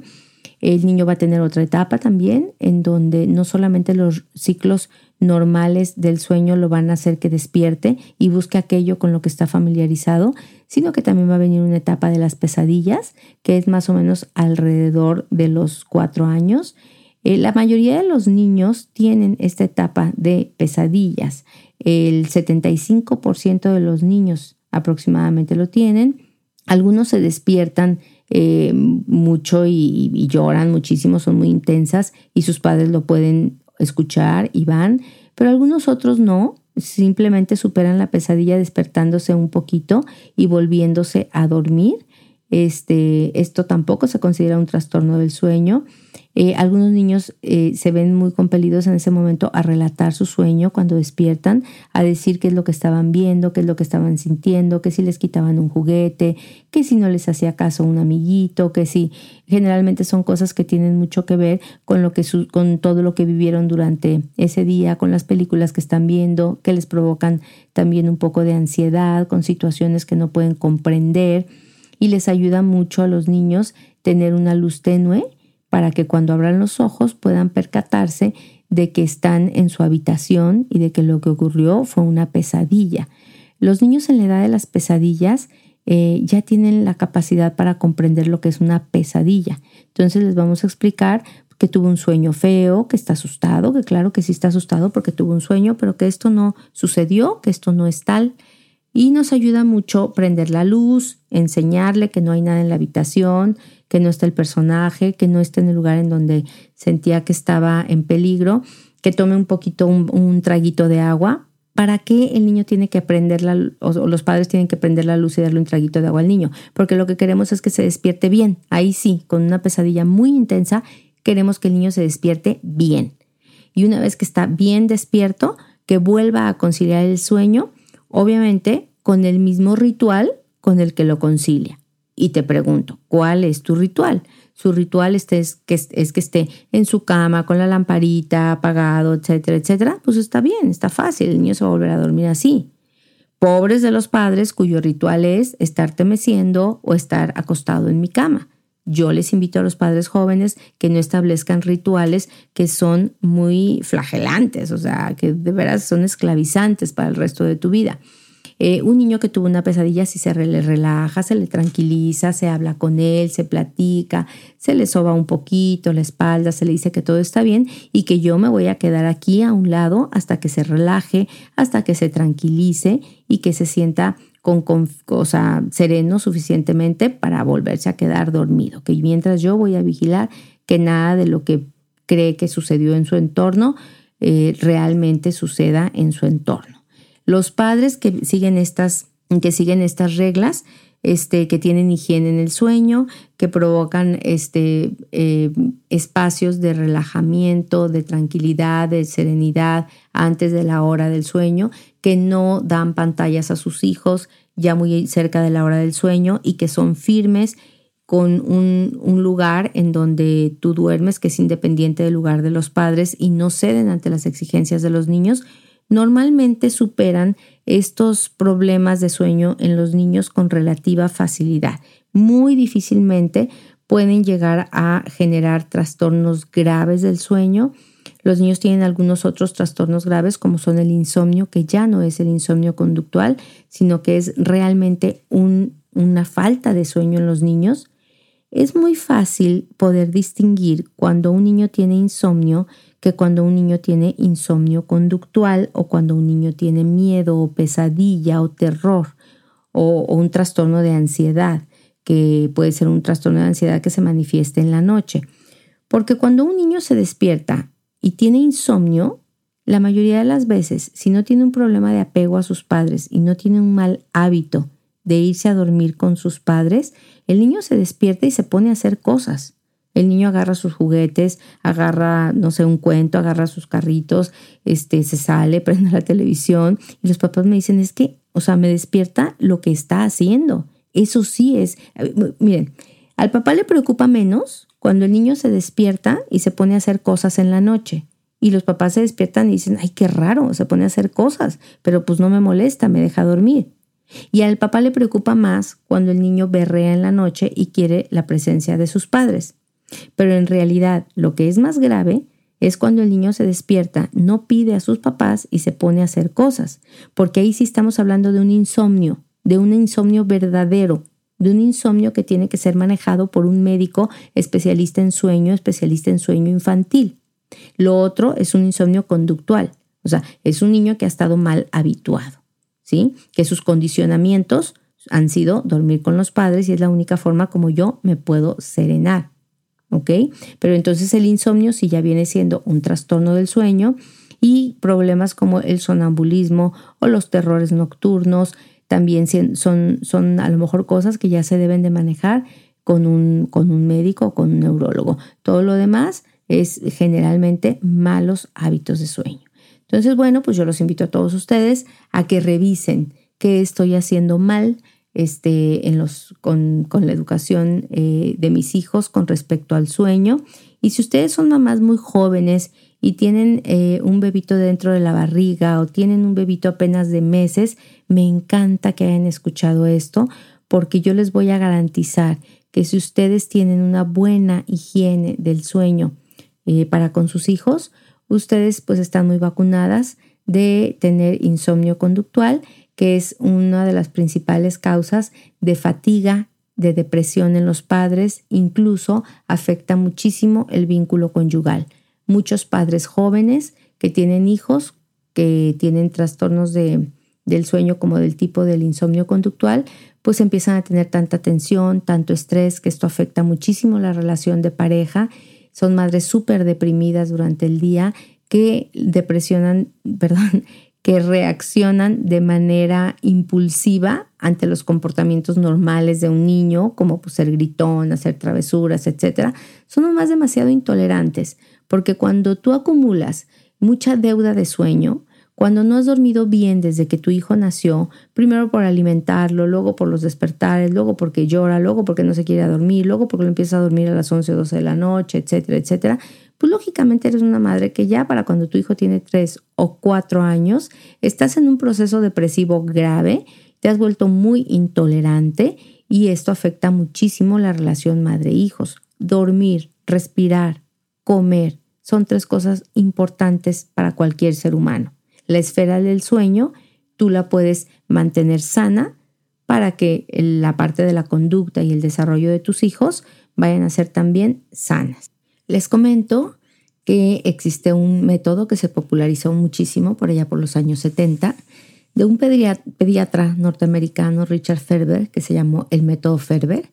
el niño va a tener otra etapa también en donde no solamente los ciclos normales del sueño lo van a hacer que despierte y busque aquello con lo que está familiarizado, sino que también va a venir una etapa de las pesadillas, que es más o menos alrededor de los cuatro años. Eh, la mayoría de los niños tienen esta etapa de pesadillas. El 75% de los niños aproximadamente lo tienen. Algunos se despiertan eh, mucho y, lloran muchísimo, son muy intensas y sus padres lo pueden escuchar y van, pero algunos otros no, simplemente superan la pesadilla despertándose un poquito y volviéndose a dormir. Este, esto tampoco se considera un trastorno del sueño. Eh, algunos niños eh, se ven muy compelidos en ese momento a relatar su sueño cuando despiertan, a decir qué es lo que estaban viendo, qué es lo que estaban sintiendo, que si les quitaban un juguete, que si no les hacía caso un amiguito, que si generalmente son cosas que tienen mucho que ver con lo que con todo lo que vivieron durante ese día, con las películas que están viendo, que les provocan también un poco de ansiedad, con situaciones que no pueden comprender y les ayuda mucho a los niños tener una luz tenue para que cuando abran los ojos puedan percatarse de que están en su habitación y de que lo que ocurrió fue una pesadilla. Los niños en la edad de las pesadillas eh, ya tienen la capacidad para comprender lo que es una pesadilla. Entonces les vamos a explicar que tuvo un sueño feo, que está asustado, que claro que sí está asustado porque tuvo un sueño, pero que esto no sucedió, que esto no es tal. Y nos ayuda mucho prender la luz, enseñarle que no hay nada en la habitación, que no está el personaje, que no está en el lugar en donde sentía que estaba en peligro, que tome un poquito, un, traguito de agua. ¿Para qué el niño tiene que prender la, o los padres tienen que prender la luz y darle un traguito de agua al niño? Porque lo que queremos es que se despierte bien. Ahí sí, con una pesadilla muy intensa, queremos que el niño se despierte bien. Y una vez que está bien despierto, que vuelva a conciliar el sueño, obviamente con el mismo ritual con el que lo concilia y te pregunto, ¿cuál es tu ritual? Su ritual es que, es que esté en su cama con la lamparita apagado, etcétera, etcétera. Pues está bien, está fácil, el niño se va a volver a dormir así. Pobres de los padres cuyo ritual es estarte meciendo o estar acostado en mi cama. Yo les invito a los padres jóvenes que no establezcan rituales que son muy flagelantes, o sea, que de veras son esclavizantes para el resto de tu vida. Eh, un niño que tuvo una pesadilla, si se le relaja, se le tranquiliza, se habla con él, se platica, se le soba un poquito la espalda, se le dice que todo está bien y que yo me voy a quedar aquí a un lado hasta que se relaje, hasta que se tranquilice y que se sienta con, cosa sereno suficientemente para volverse a quedar dormido. Que mientras yo voy a vigilar que nada de lo que cree que sucedió en su entorno, eh, realmente suceda en su entorno. Los padres que siguen estas, que siguen estas reglas, este, que tienen higiene en el sueño, que provocan este, eh, espacios de relajamiento, de tranquilidad, de serenidad antes de la hora del sueño, que no dan pantallas a sus hijos ya muy cerca de la hora del sueño y que son firmes con un, un, lugar en donde tú duermes que es independiente del lugar de los padres y no ceden ante las exigencias de los niños, normalmente superan estos problemas de sueño en los niños con relativa facilidad. Muy difícilmente pueden llegar a generar trastornos graves del sueño. Los niños tienen algunos otros trastornos graves como son el insomnio, que ya no es el insomnio conductual, sino que es realmente una falta de sueño en los niños. Es muy fácil poder distinguir cuando un niño tiene insomnio que cuando un niño tiene insomnio conductual o cuando un niño tiene miedo o pesadilla o terror o, un trastorno de ansiedad, que puede ser un trastorno de ansiedad que se manifieste en la noche. Porque cuando un niño se despierta y tiene insomnio, la mayoría de las veces, si no tiene un problema de apego a sus padres y no tiene un mal hábito de irse a dormir con sus padres, el niño se despierta y se pone a hacer cosas. El niño agarra sus juguetes, agarra, no sé, un cuento, agarra sus carritos, este, se sale, prende la televisión y los papás me dicen, es que, o sea, me despierta lo que está haciendo. Eso sí es, miren, al papá le preocupa menos cuando el niño se despierta y se pone a hacer cosas en la noche. Y los papás se despiertan y dicen, ay, qué raro, se pone a hacer cosas, pero pues no me molesta, me deja dormir. Y al papá le preocupa más cuando el niño berrea en la noche y quiere la presencia de sus padres. Pero en realidad lo que es más grave es cuando el niño se despierta, no pide a sus papás y se pone a hacer cosas, porque ahí sí estamos hablando de un insomnio, de un insomnio verdadero, de un insomnio que tiene que ser manejado por un médico especialista en sueño, especialista en sueño infantil. Lo otro es un insomnio conductual, o sea, es un niño que ha estado mal habituado, ¿sí? Que sus condicionamientos han sido dormir con los padres y es la única forma como yo me puedo serenar. ¿Ok? Pero entonces el insomnio sí ya viene siendo un trastorno del sueño y problemas como el sonambulismo o los terrores nocturnos también son, son a lo mejor cosas que ya se deben de manejar con un, con un médico o con un neurólogo. Todo lo demás es generalmente malos hábitos de sueño. Entonces, bueno, pues yo los invito a todos ustedes a que revisen qué estoy haciendo mal, este, en los, con, con la educación eh, de mis hijos con respecto al sueño. Y si ustedes son mamás muy jóvenes y tienen eh, un bebito dentro de la barriga o tienen un bebito apenas de meses, me encanta que hayan escuchado esto porque yo les voy a garantizar que si ustedes tienen una buena higiene del sueño eh, para con sus hijos, ustedes pues están muy vacunadas de tener insomnio conductual que es una de las principales causas de fatiga, de depresión en los padres, incluso afecta muchísimo el vínculo conyugal. Muchos padres jóvenes que tienen hijos, que tienen trastornos de, del sueño como del tipo del insomnio conductual, pues empiezan a tener tanta tensión, tanto estrés, que esto afecta muchísimo la relación de pareja. Son madres súper deprimidas durante el día que depresionan, perdón, que reaccionan de manera impulsiva ante los comportamientos normales de un niño, como pues, ser gritón, hacer travesuras, etc., son más demasiado intolerantes, porque cuando tú acumulas mucha deuda de sueño, cuando no has dormido bien desde que tu hijo nació, primero por alimentarlo, luego por los despertares, luego porque llora, luego porque no se quiere dormir, luego porque lo empieza a dormir a las 11 o 12 de la noche, etcétera, etcétera, pues lógicamente eres una madre que ya para cuando tu hijo tiene tres o cuatro años, estás en un proceso depresivo grave, te has vuelto muy intolerante y esto afecta muchísimo la relación madre-hijos. Dormir, respirar, comer, son tres cosas importantes para cualquier ser humano. La esfera del sueño, tú la puedes mantener sana para que la parte de la conducta y el desarrollo de tus hijos vayan a ser también sanas. Les comento que existe un método que se popularizó muchísimo por allá por los años 70 de un pediatra norteamericano, Richard Ferber, que se llamó el método Ferber.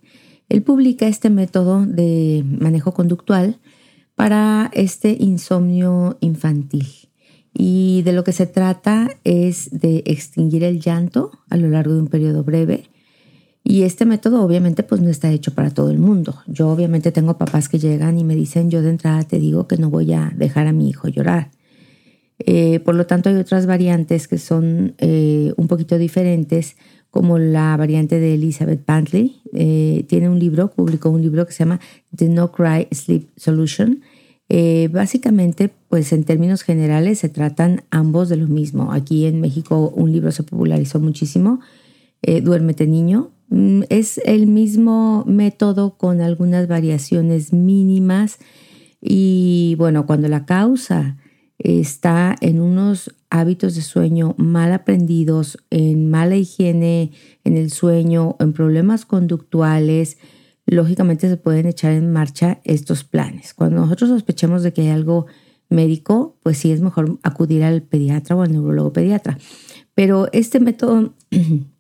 Él publica este método de manejo conductual para este insomnio infantil. Y de lo que se trata es de extinguir el llanto a lo largo de un periodo breve. Y este método obviamente pues no está hecho para todo el mundo. Yo obviamente tengo papás que llegan y me dicen, yo de entrada te digo que no voy a dejar a mi hijo llorar. Eh, por lo tanto hay otras variantes que son eh, un poquito diferentes, como la variante de Elizabeth Pantley. Eh, tiene un libro, publicó un libro que se llama The No Cry Sleep Solution básicamente, pues en términos generales se tratan ambos de lo mismo. Aquí en México un libro se popularizó muchísimo, Duérmete niño. Mm, es el mismo método con algunas variaciones mínimas y bueno, cuando la causa está en unos hábitos de sueño mal aprendidos, en mala higiene en el sueño, en problemas conductuales, lógicamente se pueden echar en marcha estos planes. Cuando nosotros sospechemos de que hay algo médico, pues sí es mejor acudir al pediatra o al neurólogo pediatra. Pero este método,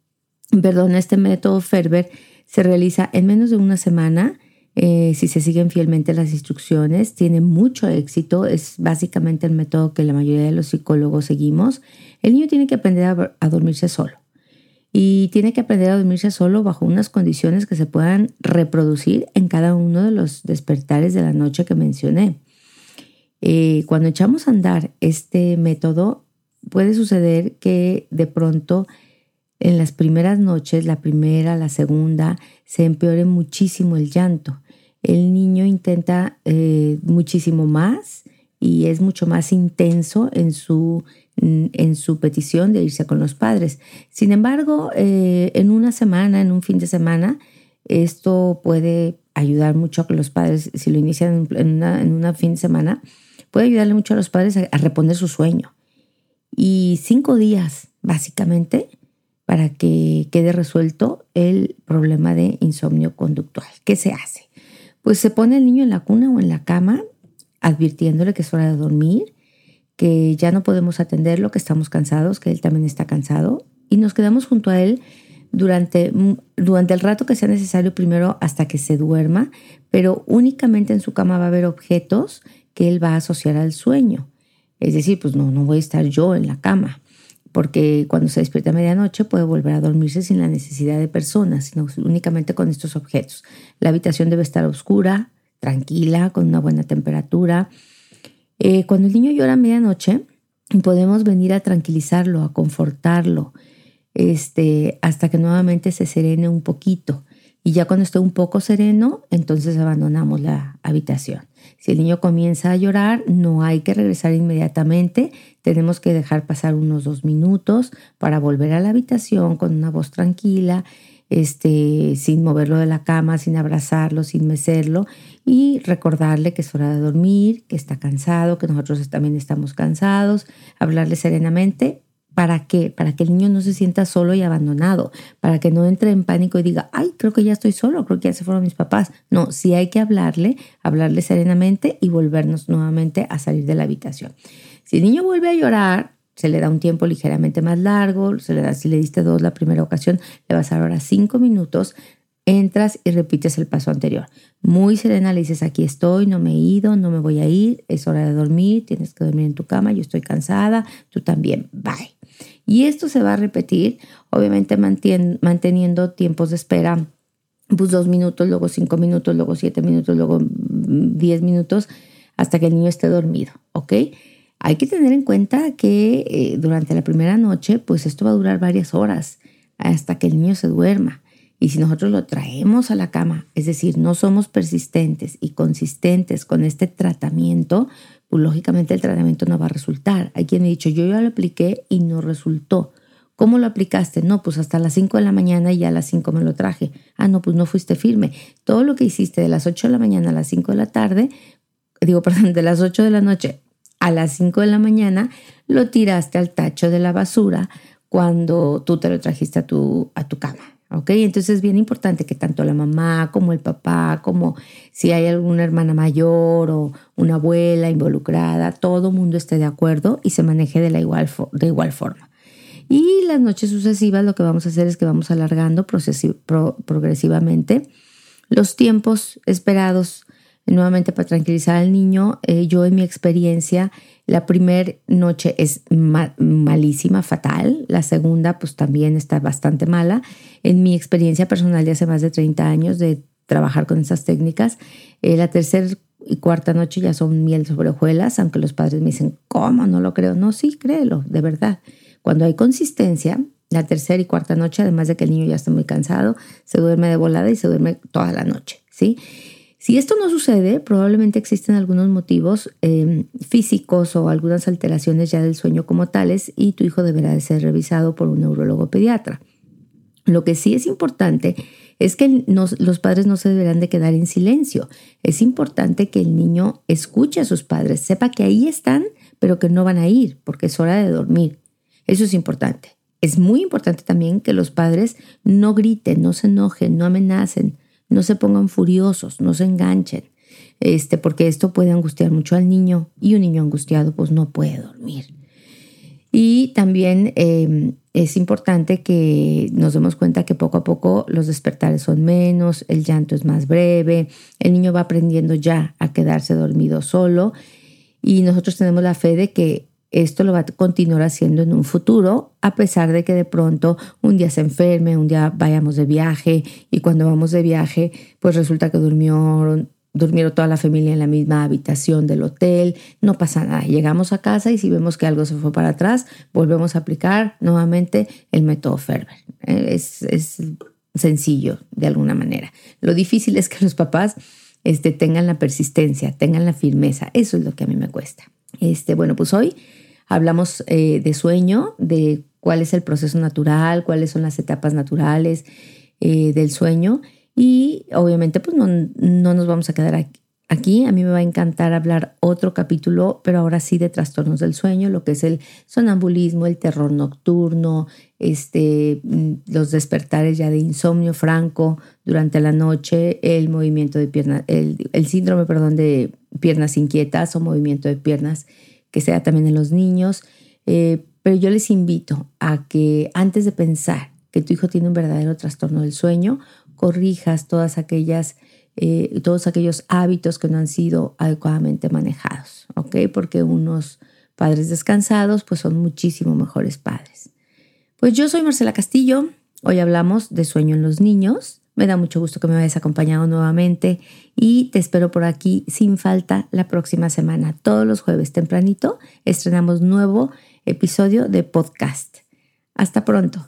perdón, este método Ferber se realiza en menos de una semana. Eh, si se siguen fielmente las instrucciones, tiene mucho éxito, es básicamente el método que la mayoría de los psicólogos seguimos. El niño tiene que aprender a dormirse solo y tiene que aprender a dormirse solo bajo unas condiciones que se puedan reproducir en cada uno de los despertares de la noche que mencioné. Eh, cuando echamos a andar este método, puede suceder que de pronto en las primeras noches, la primera, la segunda, se empeore muchísimo el llanto. El niño intenta eh, muchísimo más y es mucho más intenso en su en su petición de irse con los padres. Sin embargo, eh, en una semana, en un fin de semana, esto puede ayudar mucho a que los padres, si lo inician en una, fin de semana, puede ayudarle mucho a los padres a, a reponer su sueño. Y cinco días, básicamente, para que quede resuelto el problema de insomnio conductual. ¿Qué se hace? Pues se pone el niño en la cuna o en la cama, advirtiéndole que es hora de dormir que ya no podemos atenderlo, que estamos cansados, que él también está cansado, y nos quedamos junto a él durante, durante el rato que sea necesario, primero hasta que se duerma, pero únicamente en su cama va a haber objetos que él va a asociar al sueño. Es decir, pues no, no voy a estar yo en la cama, porque cuando se despierta a medianoche puede volver a dormirse sin la necesidad de personas, sino únicamente con estos objetos. La habitación debe estar oscura, tranquila, con una buena temperatura, eh, cuando el niño llora a medianoche, podemos venir a tranquilizarlo, a confortarlo, este, hasta que nuevamente se serene un poquito. Y ya cuando esté un poco sereno, entonces abandonamos la habitación. Si el niño comienza a llorar, no hay que regresar inmediatamente. Tenemos que dejar pasar unos dos minutos para volver a la habitación con una voz tranquila este, sin moverlo de la cama, sin abrazarlo, sin mecerlo y recordarle que es hora de dormir, que está cansado, que nosotros también estamos cansados, hablarle serenamente. ¿Para qué? Para que el niño no se sienta solo y abandonado, para que no entre en pánico y diga, ay, creo que ya estoy solo, creo que ya se fueron mis papás. No, sí hay que hablarle, hablarle serenamente y volvernos nuevamente a salir de la habitación. Si el niño vuelve a llorar, se le da un tiempo ligeramente más largo, se le da, si le diste dos la primera ocasión, le vas a dar ahora cinco minutos, entras y repites el paso anterior. Muy serena le dices, aquí estoy, no me he ido, no me voy a ir, es hora de dormir, tienes que dormir en tu cama, yo estoy cansada, tú también, bye. Y esto se va a repetir, obviamente manteniendo tiempos de espera, pues dos minutos, luego cinco minutos, luego siete minutos, luego mm, diez minutos, hasta que el niño esté dormido, ¿ok? Hay que tener en cuenta que eh, durante la primera noche, pues esto va a durar varias horas hasta que el niño se duerma. Y si nosotros lo traemos a la cama, es decir, no somos persistentes y consistentes con este tratamiento, lógicamente el tratamiento no va a resultar. Hay quien ha dicho, yo ya lo apliqué y no resultó. ¿Cómo lo aplicaste? No, pues hasta las 5 de la mañana y ya a las 5 me lo traje. Ah, no, pues no fuiste firme. Todo lo que hiciste de las 8 de la mañana a las 5 de la tarde, digo, perdón, de las 8 de la noche a las 5 de la mañana, lo tiraste al tacho de la basura cuando tú te lo trajiste a tu, a tu cama. ¿Ok? Entonces es bien importante que tanto la mamá como el papá, como si hay alguna hermana mayor o una abuela involucrada, todo mundo esté de acuerdo y se maneje de, la igual, de igual forma. Y las noches sucesivas lo que vamos a hacer es que vamos alargando progresivamente los tiempos esperados nuevamente para tranquilizar al niño, eh, yo en mi experiencia, la primera noche es malísima, fatal, la segunda pues también está bastante mala. En mi experiencia personal de hace más de 30 años de trabajar con esas técnicas, eh, la tercera y cuarta noche ya son miel sobre hojuelas, aunque los padres me dicen, ¿cómo? No lo creo. No, sí, créelo, de verdad. Cuando hay consistencia, la tercera y cuarta noche, además de que el niño ya está muy cansado, se duerme de volada y se duerme toda la noche, ¿sí? Si esto no sucede, probablemente existen algunos motivos em, físicos o algunas alteraciones ya del sueño como tales y tu hijo deberá de ser revisado por un neurólogo pediatra. Lo que sí es importante es que los padres no se deberán de quedar en silencio. Es importante que el niño escuche a sus padres, sepa que ahí están, pero que no van a ir porque es hora de dormir. Eso es importante. Es muy importante también que los padres no griten, no se enojen, no amenacen, no se pongan furiosos, no se enganchen, este, porque esto puede angustiar mucho al niño y un niño angustiado pues no puede dormir. Y también em, es importante que nos demos cuenta que poco a poco los despertares son menos, el llanto es más breve, el niño va aprendiendo ya a quedarse dormido solo y nosotros tenemos la fe de que esto lo va a continuar haciendo en un futuro, a pesar de que de pronto un día se enferme, un día vayamos de viaje y cuando vamos de viaje, pues resulta que durmió, durmieron toda la familia en la misma habitación del hotel, no pasa nada. Llegamos a casa y si vemos que algo se fue para atrás, volvemos a aplicar nuevamente el método Ferber. Es, es sencillo de alguna manera. Lo difícil es que los papás este, tengan la persistencia, tengan la firmeza. Eso es lo que a mí me cuesta. Este, bueno, pues hoy Hablamos eh, de sueño, de cuál es el proceso natural, cuáles son las etapas naturales eh, del sueño y obviamente pues no, no nos vamos a quedar aquí. A mí me va a encantar hablar otro capítulo, pero ahora sí de trastornos del sueño, lo que es el sonambulismo, el terror nocturno, este, mm, los despertares ya de insomnio franco durante la noche, el movimiento de piernas, el, el síndrome, perdón, de piernas inquietas o movimiento de piernas que sea también en los niños. Eh, pero yo les invito a que antes de pensar que tu hijo tiene un verdadero trastorno del sueño, corrijas todas aquellas, eh, todos aquellos hábitos que no han sido adecuadamente manejados. Porque unos padres descansados pues son muchísimo mejores padres. Pues yo soy Marcela Castillo, hoy hablamos de sueño en los niños me da mucho gusto que me hayas acompañado nuevamente y te espero por aquí sin falta la próxima semana. Todos los jueves tempranito estrenamos nuevo episodio de podcast. Hasta pronto.